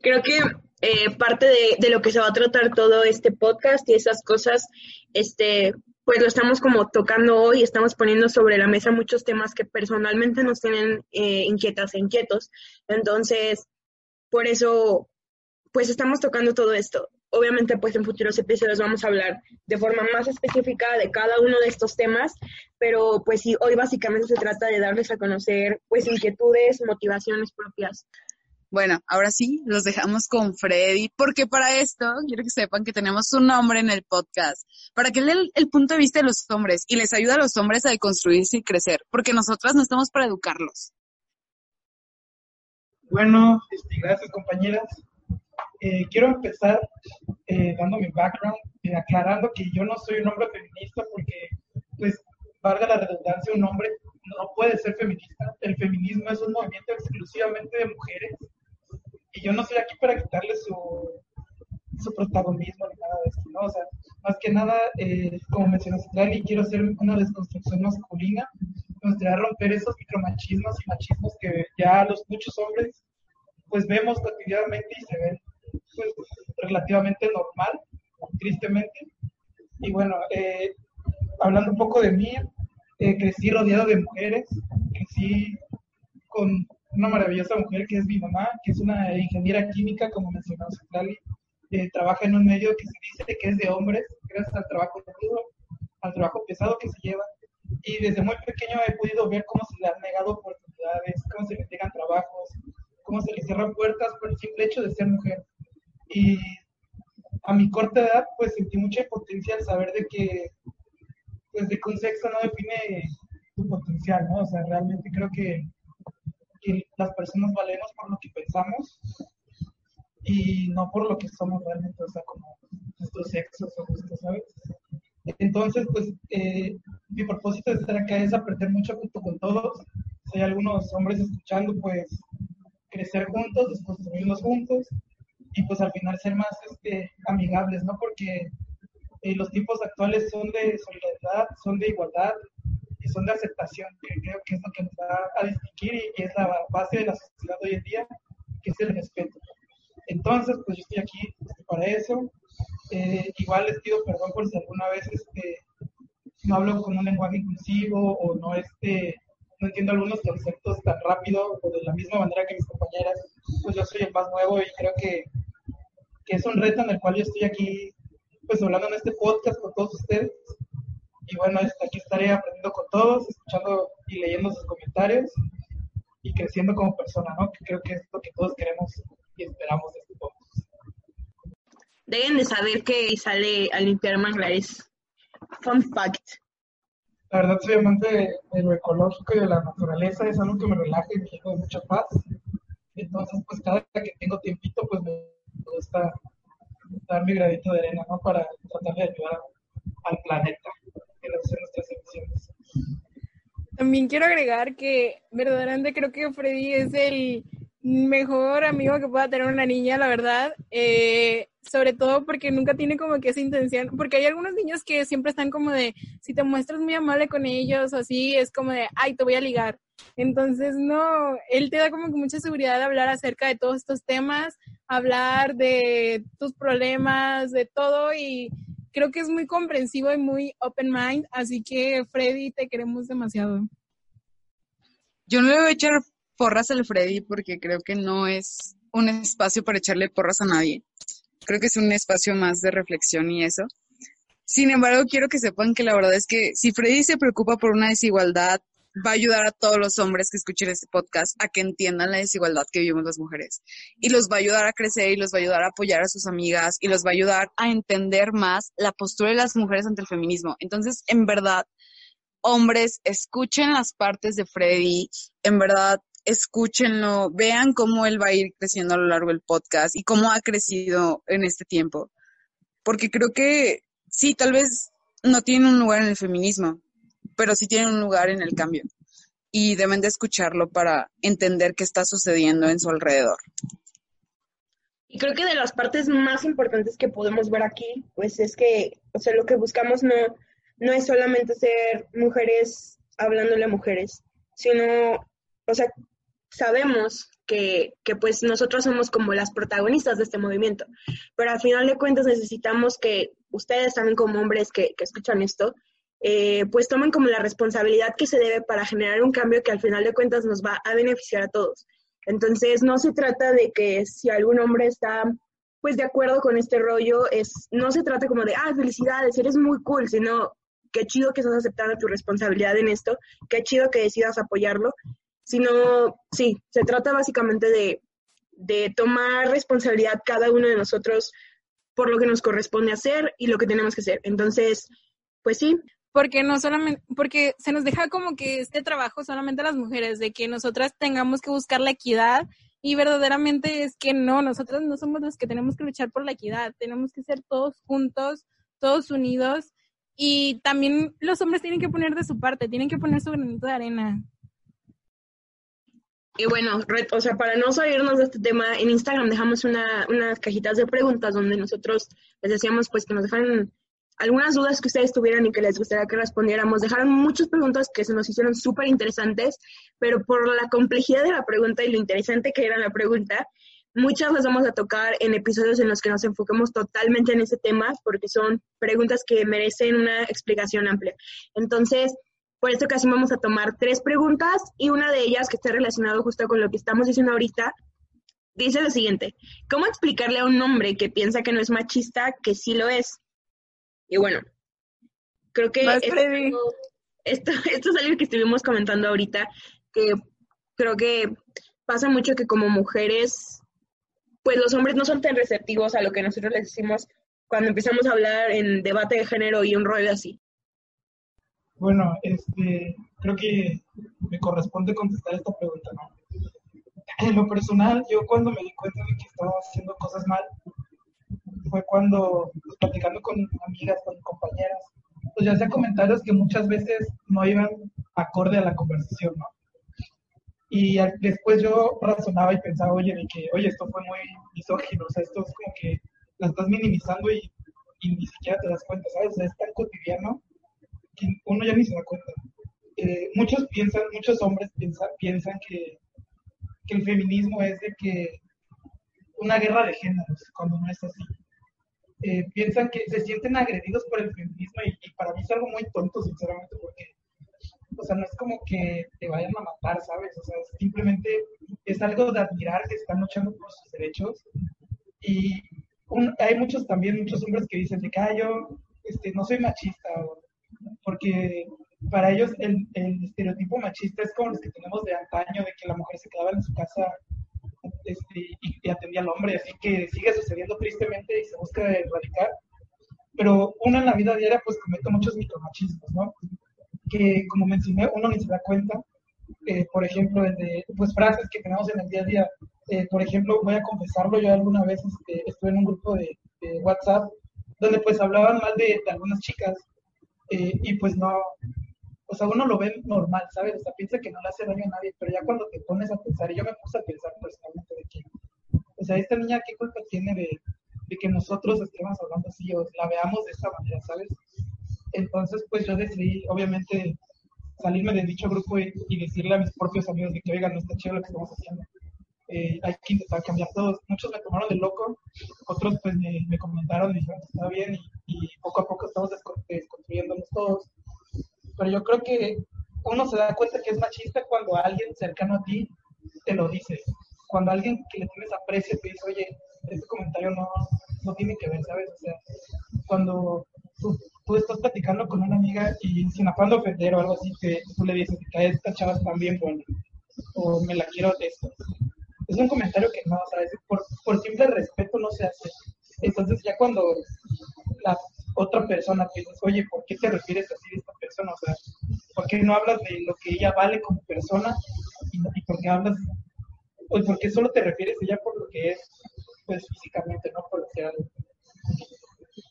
Creo que eh, parte de, de, lo que se va a tratar todo este podcast y esas cosas, este, pues lo estamos como tocando hoy, estamos poniendo sobre la mesa muchos temas que personalmente nos tienen eh, inquietas e inquietos. Entonces, por eso pues estamos tocando todo esto. Obviamente, pues en futuros episodios vamos a hablar de forma más específica de cada uno de estos temas, pero pues sí, hoy básicamente se trata de darles a conocer pues inquietudes, motivaciones propias. Bueno, ahora sí, los dejamos con Freddy, porque para esto quiero que sepan que tenemos un hombre en el podcast, para que le el, el punto de vista de los hombres y les ayude a los hombres a deconstruirse y crecer, porque nosotras no estamos para educarlos. Bueno, este, gracias compañeras. Eh, quiero empezar eh, dando mi background, eh, aclarando que yo no soy un hombre feminista porque, pues, valga la redundancia, un hombre no puede ser feminista. El feminismo es un movimiento exclusivamente de mujeres y yo no estoy aquí para quitarle su, su protagonismo ni nada de esto, ¿no? O sea, más que nada, eh, como mencionaste, y quiero hacer una desconstrucción masculina, me gustaría romper esos micromachismos y machismos que ya los muchos hombres pues vemos cotidianamente y se ven pues, relativamente normal, tristemente. Y bueno, eh, hablando un poco de mí, eh, crecí rodeado de mujeres, crecí con una maravillosa mujer que es mi mamá, que es una ingeniera química, como mencionó Citlali, eh, trabaja en un medio que se dice que es de hombres, gracias al trabajo duro, al trabajo pesado que se lleva. Y desde muy pequeño he podido ver cómo se le han negado oportunidades, cómo se le niegan trabajos, cómo se le cierran puertas por el simple hecho de ser mujer. Y a mi corta edad, pues sentí mucha impotencia al saber de que, pues de que un sexo no define tu potencial, ¿no? O sea, realmente creo que, que las personas valemos por lo que pensamos y no por lo que somos realmente, o sea, como nuestros sexos o gustos, ¿sabes? Entonces, pues, eh, mi propósito de estar acá es aprender mucho junto con todos. Si hay algunos hombres escuchando, pues, crecer juntos, después construirnos juntos y pues al final ser más este, amigables, ¿no? Porque eh, los tiempos actuales son de solidaridad, son de igualdad son de aceptación, que creo que es lo que nos va a distinguir y, es la base de la sociedad hoy en día, que es el respeto. Entonces, pues yo estoy aquí para eso. Eh, igual les pido perdón por si alguna vez este, no hablo con un lenguaje inclusivo o no este, no entiendo algunos conceptos tan rápido o de la misma manera que mis compañeras, pues yo soy el más nuevo y creo que, que es un reto en el cual yo estoy aquí, pues hablando en este podcast con todos ustedes. Y bueno, aquí estaré aprendiendo con todos, escuchando y leyendo sus comentarios y creciendo como persona, ¿no? Que creo que es lo que todos queremos y esperamos de este podcast. Deben de saber que sale a limpiar manglares. Fun fact. La verdad soy amante de, lo ecológico y de la naturaleza, es algo que me relaja y me llena de mucha paz. Entonces, pues cada vez que tengo tiempito, pues me gusta dar mi gradito de arena, ¿no? Para tratar de ayudar al planeta en hacer nuestras emisiones. También quiero agregar que verdaderamente creo que Freddy es el mejor amigo que pueda tener una niña, la verdad. Eh, sobre todo porque nunca tiene como que esa intención, porque hay algunos niños que siempre están como de, si te muestras muy amable con ellos o así, es como de, ay, te voy a ligar. Entonces, no, él te da como que mucha seguridad de hablar acerca de todos estos temas, hablar de tus problemas, de todo y creo que es muy comprensivo y muy open mind, así que Freddy, te queremos demasiado. Yo no le voy a echar porras al Freddy porque creo que no es un espacio para echarle porras a nadie. Creo que es un espacio más de reflexión y eso. Sin embargo, quiero que sepan que la verdad es que si Freddy se preocupa por una desigualdad, va a ayudar a todos los hombres que escuchen este podcast a que entiendan la desigualdad que vivimos las mujeres. Y los va a ayudar a crecer y los va a ayudar a apoyar a sus amigas y los va a ayudar a entender más la postura de las mujeres ante el feminismo. Entonces, en verdad, hombres, escuchen las partes de Freddy, en verdad, escúchenlo, vean cómo él va a ir creciendo a lo largo del podcast y cómo ha crecido en este tiempo. Porque creo que sí, tal vez no tiene un lugar en el feminismo, pero sí tiene un lugar en el cambio. Y deben de escucharlo para entender qué está sucediendo en su alrededor. Y creo que de las partes más importantes que podemos ver aquí, pues es que, o sea, lo que buscamos no, no es solamente ser mujeres hablándole a mujeres, sino, o sea, sabemos que, que, pues nosotros somos como las protagonistas de este movimiento, pero al final de cuentas necesitamos que ustedes también como hombres que, que escuchan esto, eh, pues tomen como la responsabilidad que se debe para generar un cambio que al final de cuentas nos va a beneficiar a todos. Entonces, no se trata de que si algún hombre está pues de acuerdo con este rollo, es, no se trata como de, ah, felicidades, eres muy cool, sino qué chido que estás aceptando tu responsabilidad en esto, qué chido que decidas apoyarlo, sino, sí, se trata básicamente de, de tomar responsabilidad cada uno de nosotros por lo que nos corresponde hacer y lo que tenemos que hacer. Entonces, pues sí, porque no solamente, porque se nos deja como que este trabajo solamente a las mujeres, de que nosotras tengamos que buscar la equidad y verdaderamente es que no, nosotras no somos las que tenemos que luchar por la equidad, tenemos que ser todos juntos, todos unidos y también los hombres tienen que poner de su parte, tienen que poner su granito de arena. Y bueno, o sea, para no salirnos de este tema, en Instagram dejamos una, unas cajitas de preguntas donde nosotros les decíamos pues que nos dejaran algunas dudas que ustedes tuvieran y que les gustaría que respondiéramos. Dejaron muchas preguntas que se nos hicieron súper interesantes, pero por la complejidad de la pregunta y lo interesante que era la pregunta, muchas las vamos a tocar en episodios en los que nos enfoquemos totalmente en ese tema, porque son preguntas que merecen una explicación amplia. Entonces, por esta ocasión vamos a tomar tres preguntas y una de ellas que esté relacionado justo con lo que estamos diciendo ahorita, dice lo siguiente, ¿cómo explicarle a un hombre que piensa que no es machista que sí lo es? Y bueno, creo que [LAUGHS] esto, esto, es algo que estuvimos comentando ahorita, que creo que pasa mucho que como mujeres, pues los hombres no son tan receptivos a lo que nosotros les decimos cuando empezamos a hablar en debate de género y un rollo así. Bueno, este, creo que me corresponde contestar esta pregunta, ¿no? En lo personal, yo cuando me di cuenta de que estaba haciendo cosas mal, fue cuando, pues, platicando con amigas, con compañeras, pues ya hacía comentarios que muchas veces no iban acorde a la conversación, ¿no? Y después yo razonaba y pensaba, oye, de que, oye, esto fue muy misógino, o sea, esto es como que la estás minimizando y, ni siquiera te das cuenta, ¿sabes? O sea, es tan cotidiano que uno ya ni se da cuenta. Eh, muchos piensan, muchos hombres piensan, piensan que, que el feminismo es de que una guerra de géneros, cuando no es así. Eh, piensan que se sienten agredidos por el feminismo y, para mí es algo muy tonto, sinceramente, porque, o sea, no es como que te vayan a matar, ¿sabes? O sea, simplemente es algo de admirar que están luchando por sus derechos. Y hay muchos también, muchos hombres que dicen de que ah, yo este, no soy machista, porque para ellos el, el, estereotipo machista es como los que tenemos de antaño, de que la mujer se quedaba en su casa este, y, atendía al hombre, así que sigue sucediendo tristemente y se busca erradicar. Pero uno en la vida diaria pues comete muchos micromachismos, ¿no? Que como mencioné, uno ni se da cuenta. Eh, por ejemplo, pues frases que tenemos en el día a día. Eh, por ejemplo, voy a confesarlo, yo alguna vez este, estuve en un grupo de, WhatsApp donde pues hablaban mal de, de algunas chicas eh, y pues no, o sea, uno lo ve normal, ¿sabes? O sea, piensa que no le hace daño a nadie, pero ya cuando te pones a pensar, y yo me puse a pensar personalmente de que, o sea, esta niña, ¿qué culpa tiene de, que nosotros estemos hablando así o la veamos de esa manera, ¿sabes? Entonces, pues yo decidí, obviamente, salirme de dicho grupo y, decirle a mis propios amigos de que, oigan, no está chido lo que estamos haciendo. Eh, hay que intentar cambiar todos. Muchos me tomaron de loco, otros pues me, me comentaron, me dijeron que estaba bien y, y, poco a poco estamos desconstruyéndonos todos pero yo creo que uno se da cuenta que es machista cuando alguien cercano a ti te lo dice. Cuando alguien que le tienes aprecio te dice, oye, este comentario no, no tiene que ver, ¿sabes? O sea, cuando tú, tú estás platicando con una amiga y sin afán de ofender o algo así, que tú le dices que esta chava está bien buena, o me la quiero de esto. Es un comentario que no, ¿sabes? Por, por simple respeto no se hace. Entonces ya cuando la otra persona te dices, oye, ¿por qué te refieres así de esta persona? O sea, ¿por qué no hablas de lo que ella vale como persona? ¿Y, y por qué hablas, o por qué solo te refieres a ella por lo que es, pues físicamente, no por lo que hace?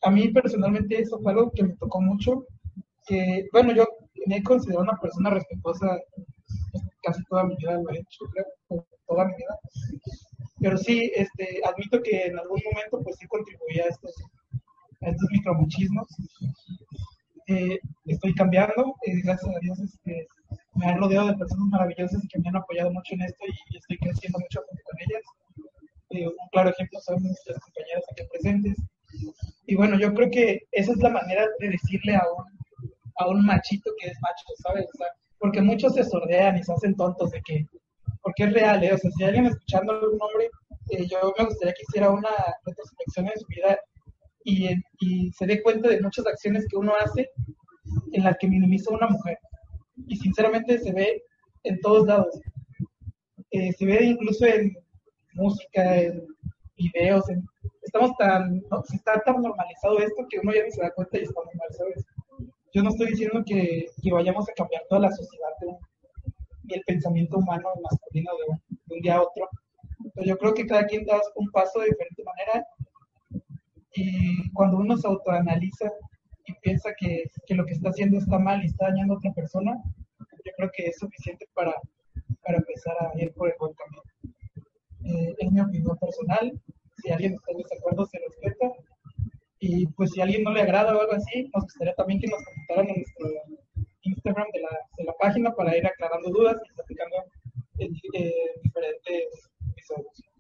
A mí personalmente eso fue algo que me tocó mucho, que, bueno, yo me he considerado una persona respetuosa pues, casi toda mi vida, lo he hecho, creo, toda mi vida. Pero sí, este, admito que en algún momento pues sí contribuía a estos, estos micromachismos. Eh, estoy cambiando, eh, gracias a Dios este, me han rodeado de personas maravillosas que me han apoyado mucho en esto y, estoy creciendo mucho junto con ellas. Eh, un claro ejemplo son nuestras compañeras aquí presentes. Y bueno, yo creo que esa es la manera de decirle a un, a un machito que es macho, ¿sabes? O sea, porque muchos se sordean y se hacen tontos de que, porque es real, ¿eh? O sea, si alguien escuchando a algún hombre, eh, yo me gustaría que hiciera una retrospección en su vida y, y se dé cuenta de muchas acciones que uno hace en las que minimiza a una mujer. Y sinceramente se ve en todos lados. Eh, se ve incluso en música, en videos, en, estamos tan, no, está tan normalizado esto que uno ya ni se da cuenta y está ¿sabes? Yo no estoy diciendo que, que vayamos a cambiar toda la sociedad un, y el pensamiento humano masculino de un, de un día a otro, pero yo creo que cada quien da un paso de diferente manera y cuando uno se autoanaliza y piensa que, que, lo que está haciendo está mal y está dañando a otra persona, yo creo que es suficiente para, para empezar a ir por el buen camino. Eh, es mi opinión personal. Si alguien está en desacuerdo, se respeta. Y pues si a alguien no le agrada o algo así, nos gustaría también que nos comentaran en nuestro Instagram de la, de la página para ir aclarando dudas y platicando en, eh, diferentes episodios.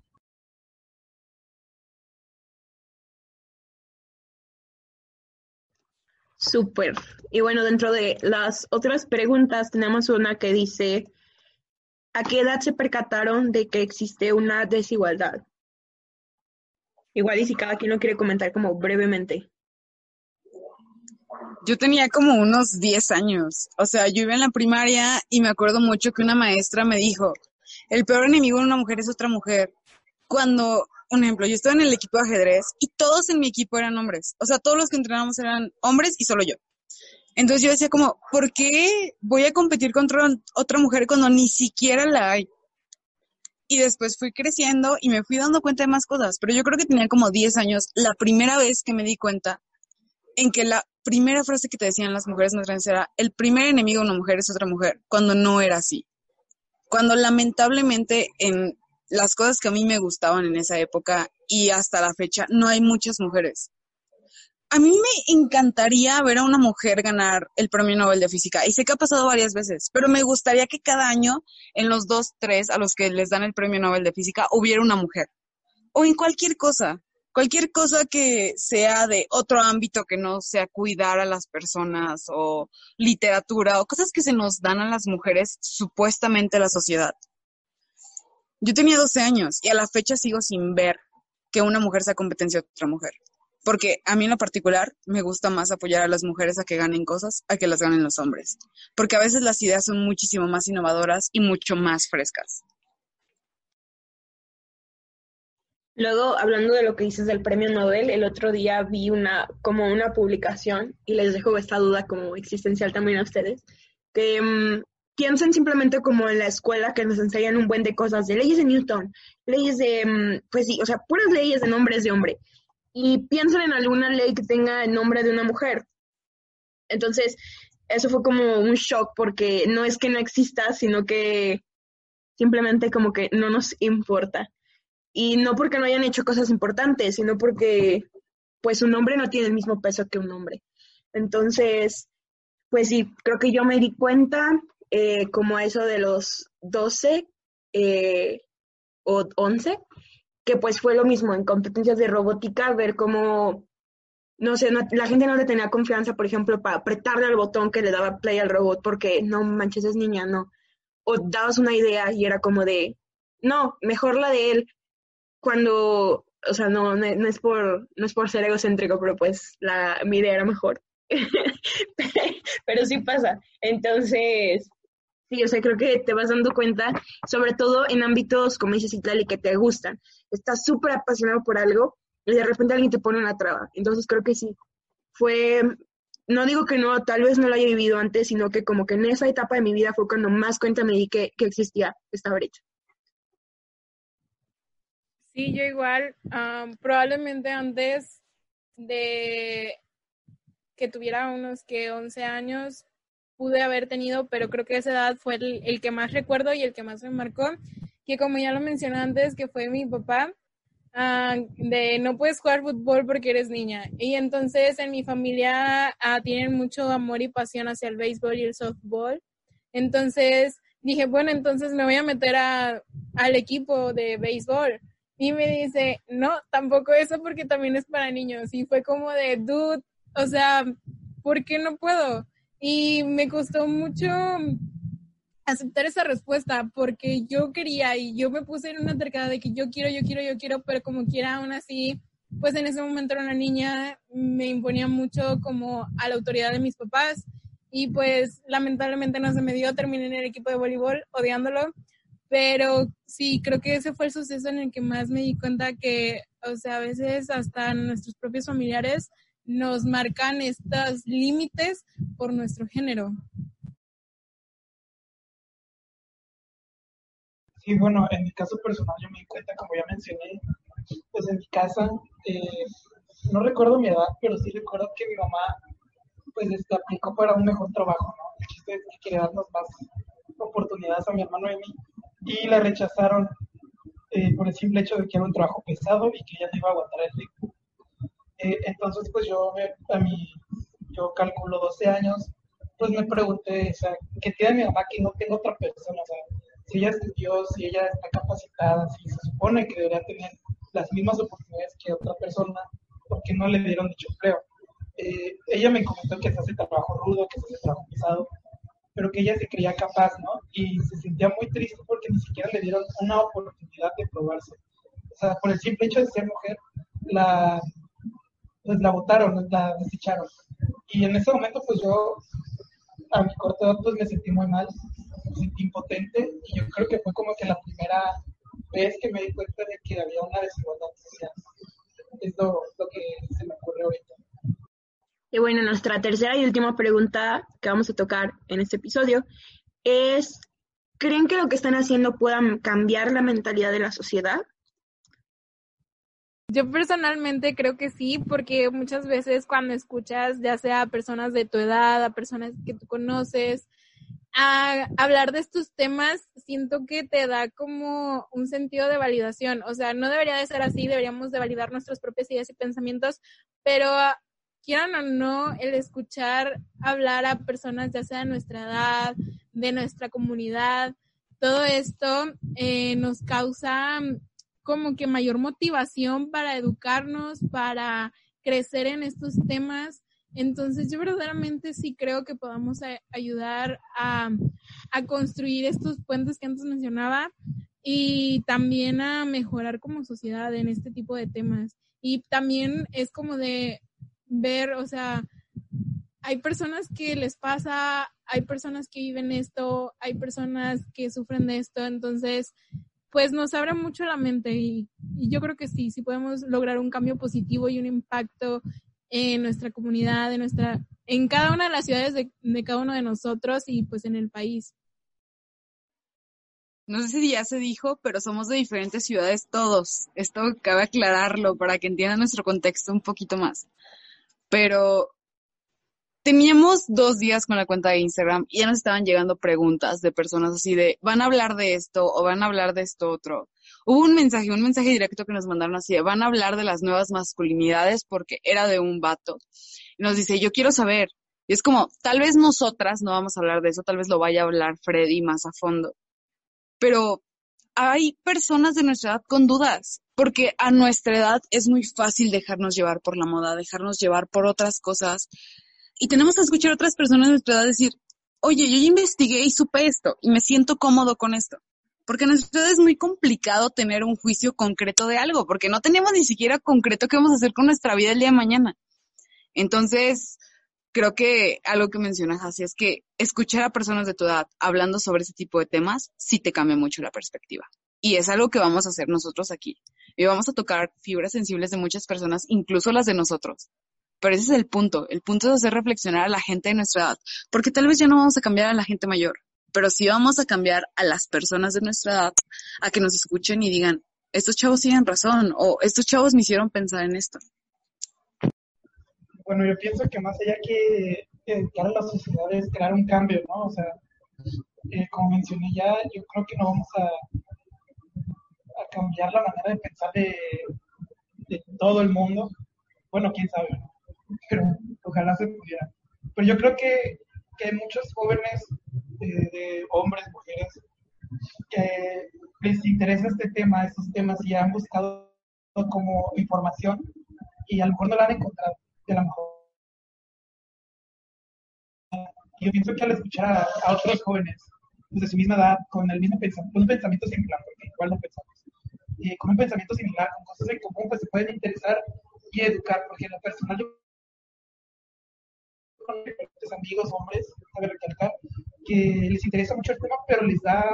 Súper. Y bueno, dentro de las otras preguntas tenemos una que dice, ¿a qué edad se percataron de que existe una desigualdad? Igual y si cada quien lo quiere comentar como brevemente. Yo tenía como unos 10 años, o sea, yo iba en la primaria y me acuerdo mucho que una maestra me dijo, el peor enemigo de una mujer es otra mujer. Cuando un ejemplo, yo estaba en el equipo de ajedrez y todos en mi equipo eran hombres. O sea, todos los que entrenábamos eran hombres y solo yo. Entonces yo decía como, ¿por qué voy a competir contra otra mujer cuando ni siquiera la hay? Y después fui creciendo y me fui dando cuenta de más cosas, pero yo creo que tenía como 10 años la primera vez que me di cuenta en que la primera frase que te decían las mujeres más grandes era, el primer enemigo de una mujer es otra mujer, cuando no era así. Cuando lamentablemente en las cosas que a mí me gustaban en esa época y hasta la fecha, no hay muchas mujeres. A mí me encantaría ver a una mujer ganar el premio Nobel de Física y sé que ha pasado varias veces, pero me gustaría que cada año en los dos, tres a los que les dan el premio Nobel de Física hubiera una mujer. O en cualquier cosa, cualquier cosa que sea de otro ámbito que no sea cuidar a las personas o literatura o cosas que se nos dan a las mujeres supuestamente la sociedad. Yo tenía 12 años y a la fecha sigo sin ver que una mujer sea competencia de otra mujer. Porque a mí en lo particular me gusta más apoyar a las mujeres a que ganen cosas a que las ganen los hombres. Porque a veces las ideas son muchísimo más innovadoras y mucho más frescas. Luego, hablando de lo que dices del premio Nobel, el otro día vi una, como una publicación, y les dejo esta duda como existencial también a ustedes, que um, piensen simplemente como en la escuela que nos enseñan un buen de cosas, de leyes de Newton, leyes de, um, pues sí, o sea, puras leyes de nombres de hombre, y piensen en alguna ley que tenga el nombre de una mujer. Entonces, eso fue como un shock porque no es que no exista, sino que simplemente como que no nos importa. Y no porque no hayan hecho cosas importantes, sino porque pues un hombre no tiene el mismo peso que un hombre. Entonces, pues sí, creo que yo me di cuenta eh, como a eso de los 12 eh, o 11, que pues fue lo mismo en competencias de robótica, ver cómo, no sé, no, la gente no le tenía confianza, por ejemplo, para apretarle al botón que le daba play al robot porque no manches, es niña, no. O dabas una idea y era como de, no, mejor la de él, cuando, o sea, no, no, es por, no es por ser egocéntrico, pero pues mi idea era mejor. [LAUGHS] pero sí pasa. Entonces, sí, o sea, creo que te vas dando cuenta, sobre todo en ámbitos, como dices, y que te gustan. Estás súper apasionado por algo y de repente alguien te pone una traba. Entonces, creo que sí. Fue, no digo que no, tal vez no lo haya vivido antes, sino que como que en esa etapa de mi vida fue cuando más cuenta me di que, que existía esta brecha. Sí, yo igual, probablemente antes de que tuviera unos que 11 años pude haber tenido, pero creo que esa edad fue el, que más recuerdo y el que más me marcó, que como ya lo mencioné antes, que fue mi papá, ah, de no puedes jugar fútbol porque eres niña. Y entonces en mi familia ah, tienen mucho amor y pasión hacia el béisbol y el softball. Entonces dije, bueno, entonces me voy a meter a, al equipo de béisbol. Y me dice, no, tampoco eso porque también es para niños. Y fue como de, dude, o sea, ¿por qué no puedo? Y me costó mucho aceptar esa respuesta porque yo quería y yo me puse en una tercada de que yo quiero, yo quiero, yo quiero, pero como quiera aún así, pues en ese momento era una niña, me imponía mucho como a la autoridad de mis papás y pues lamentablemente no se me dio, terminé en el equipo de voleibol odiándolo pero sí, creo que ese fue el suceso en el que más me di cuenta que, o sea, a veces hasta nuestros propios familiares nos marcan estos límites por nuestro género. Sí, bueno, en mi caso personal yo me di cuenta, como ya mencioné, pues en mi casa, eh, no recuerdo mi edad, pero sí recuerdo que mi mamá, pues, este, aplicó para un mejor trabajo, ¿no? El chiste es que quería darnos más oportunidades a mi hermano y a mí, y la rechazaron eh, por el simple hecho de que era un trabajo pesado y que ella no iba a aguantar el ritmo. Eh, entonces, pues yo, a mí, yo calculo 12 años, pues me pregunté, o sea, ¿qué tiene mi mamá que no tengo otra persona? O sea, si ella estudió, si ella está capacitada, si se supone que debería tener las mismas oportunidades que otra persona, ¿por qué no le dieron dicho empleo? Eh, ella me comentó que se hace trabajo rudo, que se hace trabajo pesado, pero que ella se creía capaz, ¿no? Y se sentía muy triste porque ni siquiera le dieron una oportunidad de probarse. O sea, por el simple hecho de ser mujer, la, pues la votaron, la desecharon. Y en ese momento, pues yo, a mi corta edad, pues me sentí muy mal, me sentí impotente, y yo creo que fue como que la primera vez que me di cuenta de que había una desigualdad social. Es lo, lo que se me ocurre ahorita. Y bueno, nuestra tercera y última pregunta que vamos a tocar en este episodio es, ¿creen que lo que están haciendo pueda cambiar la mentalidad de la sociedad? Yo personalmente creo que sí, porque muchas veces cuando escuchas ya sea a personas de tu edad, a personas que tú conoces, a hablar de estos temas, siento que te da como un sentido de validación. O sea, no debería de ser así, deberíamos de validar nuestras propias ideas y pensamientos, pero quieran o no, el escuchar hablar a personas ya sea de nuestra edad, de nuestra comunidad, todo esto eh, nos causa como que mayor motivación para educarnos, para crecer en estos temas. Entonces yo verdaderamente sí creo que podamos ayudar a, a construir estos puentes que antes mencionaba y también a mejorar como sociedad en este tipo de temas. Y también es como de ver, o sea, hay personas que les pasa, hay personas que viven esto, hay personas que sufren de esto, entonces, pues nos abre mucho la mente y, yo creo que sí, sí podemos lograr un cambio positivo y un impacto en nuestra comunidad, en nuestra, en cada una de las ciudades de, de cada uno de nosotros y pues en el país. No sé si ya se dijo, pero somos de diferentes ciudades todos. Esto cabe aclararlo para que entiendan nuestro contexto un poquito más pero teníamos dos días con la cuenta de Instagram y ya nos estaban llegando preguntas de personas así de, van a hablar de esto o van a hablar de esto otro. Hubo un mensaje, un mensaje directo que nos mandaron así, de, van a hablar de las nuevas masculinidades porque era de un vato. Y nos dice, yo quiero saber. Y es como, tal vez nosotras no vamos a hablar de eso, tal vez lo vaya a hablar Freddy más a fondo. Pero hay personas de nuestra edad con dudas, porque a nuestra edad es muy fácil dejarnos llevar por la moda, dejarnos llevar por otras cosas. Y tenemos que escuchar a otras personas de nuestra edad decir, oye, yo ya investigué y supe esto y me siento cómodo con esto. porque a nuestra edad es muy complicado tener un juicio concreto de algo, porque no tenemos ni siquiera concreto qué vamos a hacer con nuestra vida el día de mañana. Entonces, creo que algo que mencionas así es que escuchar a personas de tu edad hablando sobre ese tipo de temas sí te cambia mucho la perspectiva. Y es algo que vamos a hacer nosotros aquí. Y vamos a tocar fibras sensibles de muchas personas, incluso las de nosotros. Pero ese es el punto. El punto es hacer reflexionar a la gente de nuestra edad. Porque tal vez ya no vamos a cambiar a la gente mayor, pero sí vamos a cambiar a las personas de nuestra edad a que nos escuchen y digan, estos chavos tienen razón o estos chavos me hicieron pensar en esto. Bueno, yo pienso que más allá que dedicar a la sociedad es crear un cambio, ¿no? O sea, eh, como mencioné ya, yo creo que no vamos a, a cambiar la manera de pensar de, de todo el mundo. Bueno, quién sabe, ¿no? Pero ojalá se pudiera. Pero yo creo que, que muchos jóvenes, eh, de hombres, mujeres, que les interesa este tema, estos temas, y han buscado como información y a lo mejor no la han encontrado de la mejor. Yo pienso que al escuchar a, otros jóvenes de su misma edad, con el mismo pensamiento, con un pensamiento similar, porque igual no pensamos, y con un pensamiento similar, con cosas en común, pues se pueden interesar y educar, porque en lo personal yo amigos hombres, cabe recalcar, que les interesa mucho el tema, pero les da,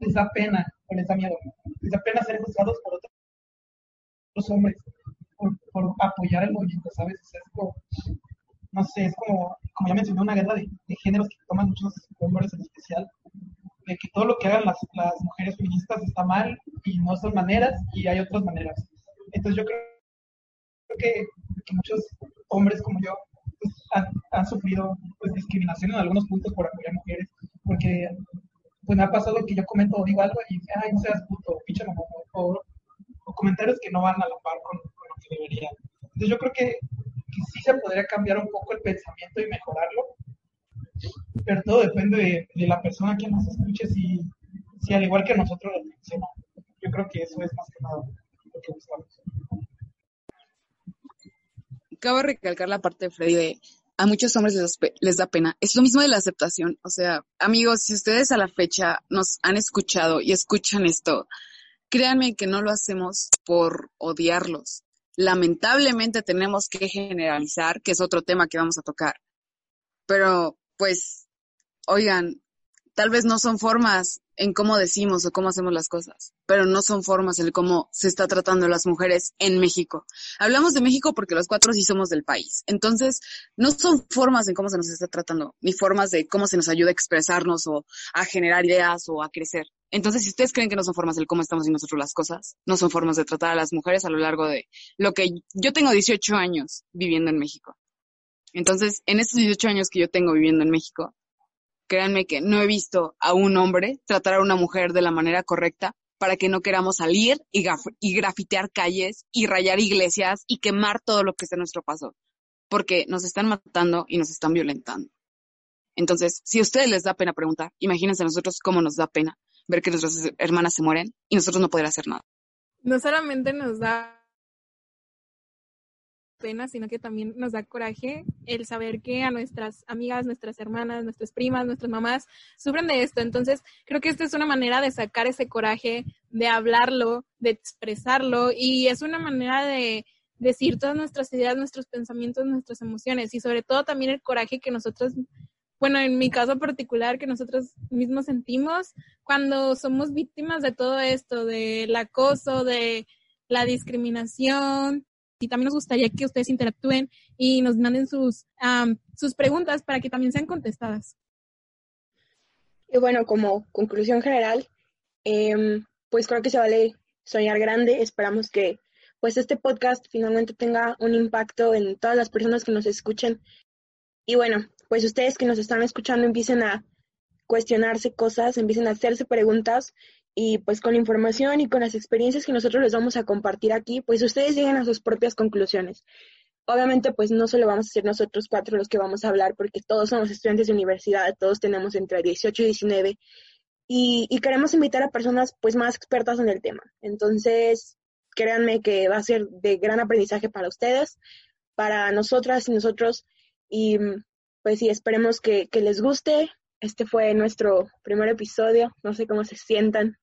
les da pena o les da miedo. Les da pena ser juzgados por otros hombres, por, por apoyar el movimiento, ¿sabes? es como, no sé, es como, como ya mencioné, una guerra de, de géneros que toman muchos hombres en especial, de que todo lo que hagan las, las mujeres feministas está mal y no son maneras y hay otras maneras. Entonces yo creo que, que muchos hombres como yo pues, han, sufrido pues, discriminación en algunos puntos por apoyar mujeres, porque pues me ha pasado que yo comento o digo algo y ay, no seas puto, pinche mamá, o, o, comentarios que no van a la par con, lo que deberían. Entonces yo creo que, que, sí se podría cambiar un poco el pensamiento y mejorarlo, pero todo depende de, de la persona que nos escuche, si, si al igual que nosotros lo funciona. Yo creo que eso es más que nada lo que buscamos acabo de recalcar la parte de Freddy de a muchos hombres les, les, da pena. Es lo mismo de la aceptación. O sea, amigos, si ustedes a la fecha nos han escuchado y escuchan esto, créanme que no lo hacemos por odiarlos. Lamentablemente tenemos que generalizar, que es otro tema que vamos a tocar. Pero, pues, oigan, tal vez no son formas en cómo decimos o cómo hacemos las cosas, pero no son formas en cómo se está tratando a las mujeres en México. Hablamos de México porque los cuatro sí somos del país. Entonces, no son formas en cómo se nos está tratando, ni formas de cómo se nos ayuda a expresarnos o a generar ideas o a crecer. Entonces, si ustedes creen que no son formas de cómo estamos haciendo nosotros las cosas, no son formas de tratar a las mujeres a lo largo de lo que yo tengo 18 años viviendo en México. Entonces, en estos 18 años que yo tengo viviendo en México, créanme que no he visto a un hombre tratar a una mujer de la manera correcta para que no queramos salir y, grafitear calles y rayar iglesias y quemar todo lo que esté en nuestro paso, porque nos están matando y nos están violentando. Entonces, si a ustedes les da pena preguntar, imagínense a nosotros cómo nos da pena ver que nuestras hermanas se mueren y nosotros no poder hacer nada. No solamente nos da pena, sino que también nos da coraje el saber que a nuestras amigas, nuestras hermanas, nuestras primas, nuestras mamás sufren de esto. Entonces, creo que esta es una manera de sacar ese coraje, de hablarlo, de expresarlo y es una manera de decir todas nuestras ideas, nuestros pensamientos, nuestras emociones y sobre todo también el coraje que nosotros, bueno, en mi caso particular, que nosotros mismos sentimos cuando somos víctimas de todo esto, del acoso, de la discriminación, y también nos gustaría que ustedes interactúen y nos manden sus, sus preguntas para que también sean contestadas. Y bueno, como conclusión general, em, pues creo que se vale soñar grande. Esperamos que pues este podcast finalmente tenga un impacto en todas las personas que nos escuchen. Y bueno, pues ustedes que nos están escuchando empiecen a cuestionarse cosas, empiecen a hacerse preguntas y pues con la información y con las experiencias que nosotros les vamos a compartir aquí, pues ustedes lleguen a sus propias conclusiones. Obviamente, pues no solo vamos a ser nosotros cuatro los que vamos a hablar, porque todos somos estudiantes de universidad, todos tenemos entre 18 y 19, y, queremos invitar a personas pues más expertas en el tema. Entonces, créanme que va a ser de gran aprendizaje para ustedes, para nosotras y nosotros, y pues sí, esperemos que les guste. Este fue nuestro primer episodio, no sé cómo se sientan.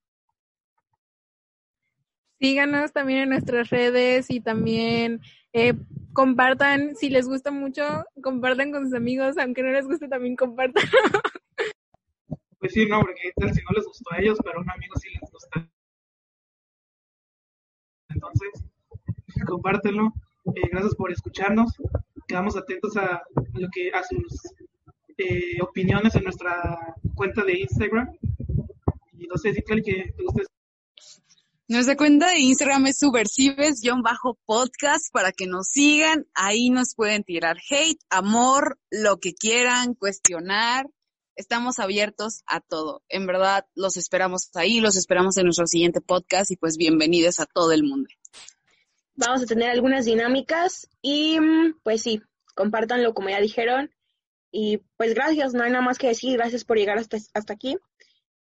Síganos también en nuestras redes y también eh, compartan, si les gusta mucho, compartan con sus amigos, aunque no les guste también compartan. [LAUGHS] Pues sí, no, porque si no les gustó a ellos, pero a un amigo sí les gusta. Entonces, [LAUGHS] compártenlo. Eh, gracias por escucharnos. Quedamos atentos a lo que a sus eh, opiniones en nuestra cuenta de Instagram. Y no sé si que te guste nuestra cuenta de Instagram es subversives-podcast para que nos sigan. Ahí nos pueden tirar hate, amor, lo que quieran, cuestionar. Estamos abiertos a todo. En verdad, los esperamos ahí, los esperamos en nuestro siguiente podcast y pues bienvenidos a todo el mundo. Vamos a tener algunas dinámicas y mm, pues sí, compártanlo como ya dijeron. Y pues gracias, no hay nada más que decir. Gracias por llegar hasta, hasta aquí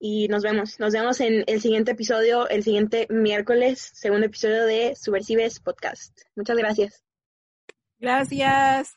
y nos vemos. Nos vemos en el siguiente episodio, el siguiente miércoles, segundo episodio de Subversives Podcast. Muchas gracias. Gracias.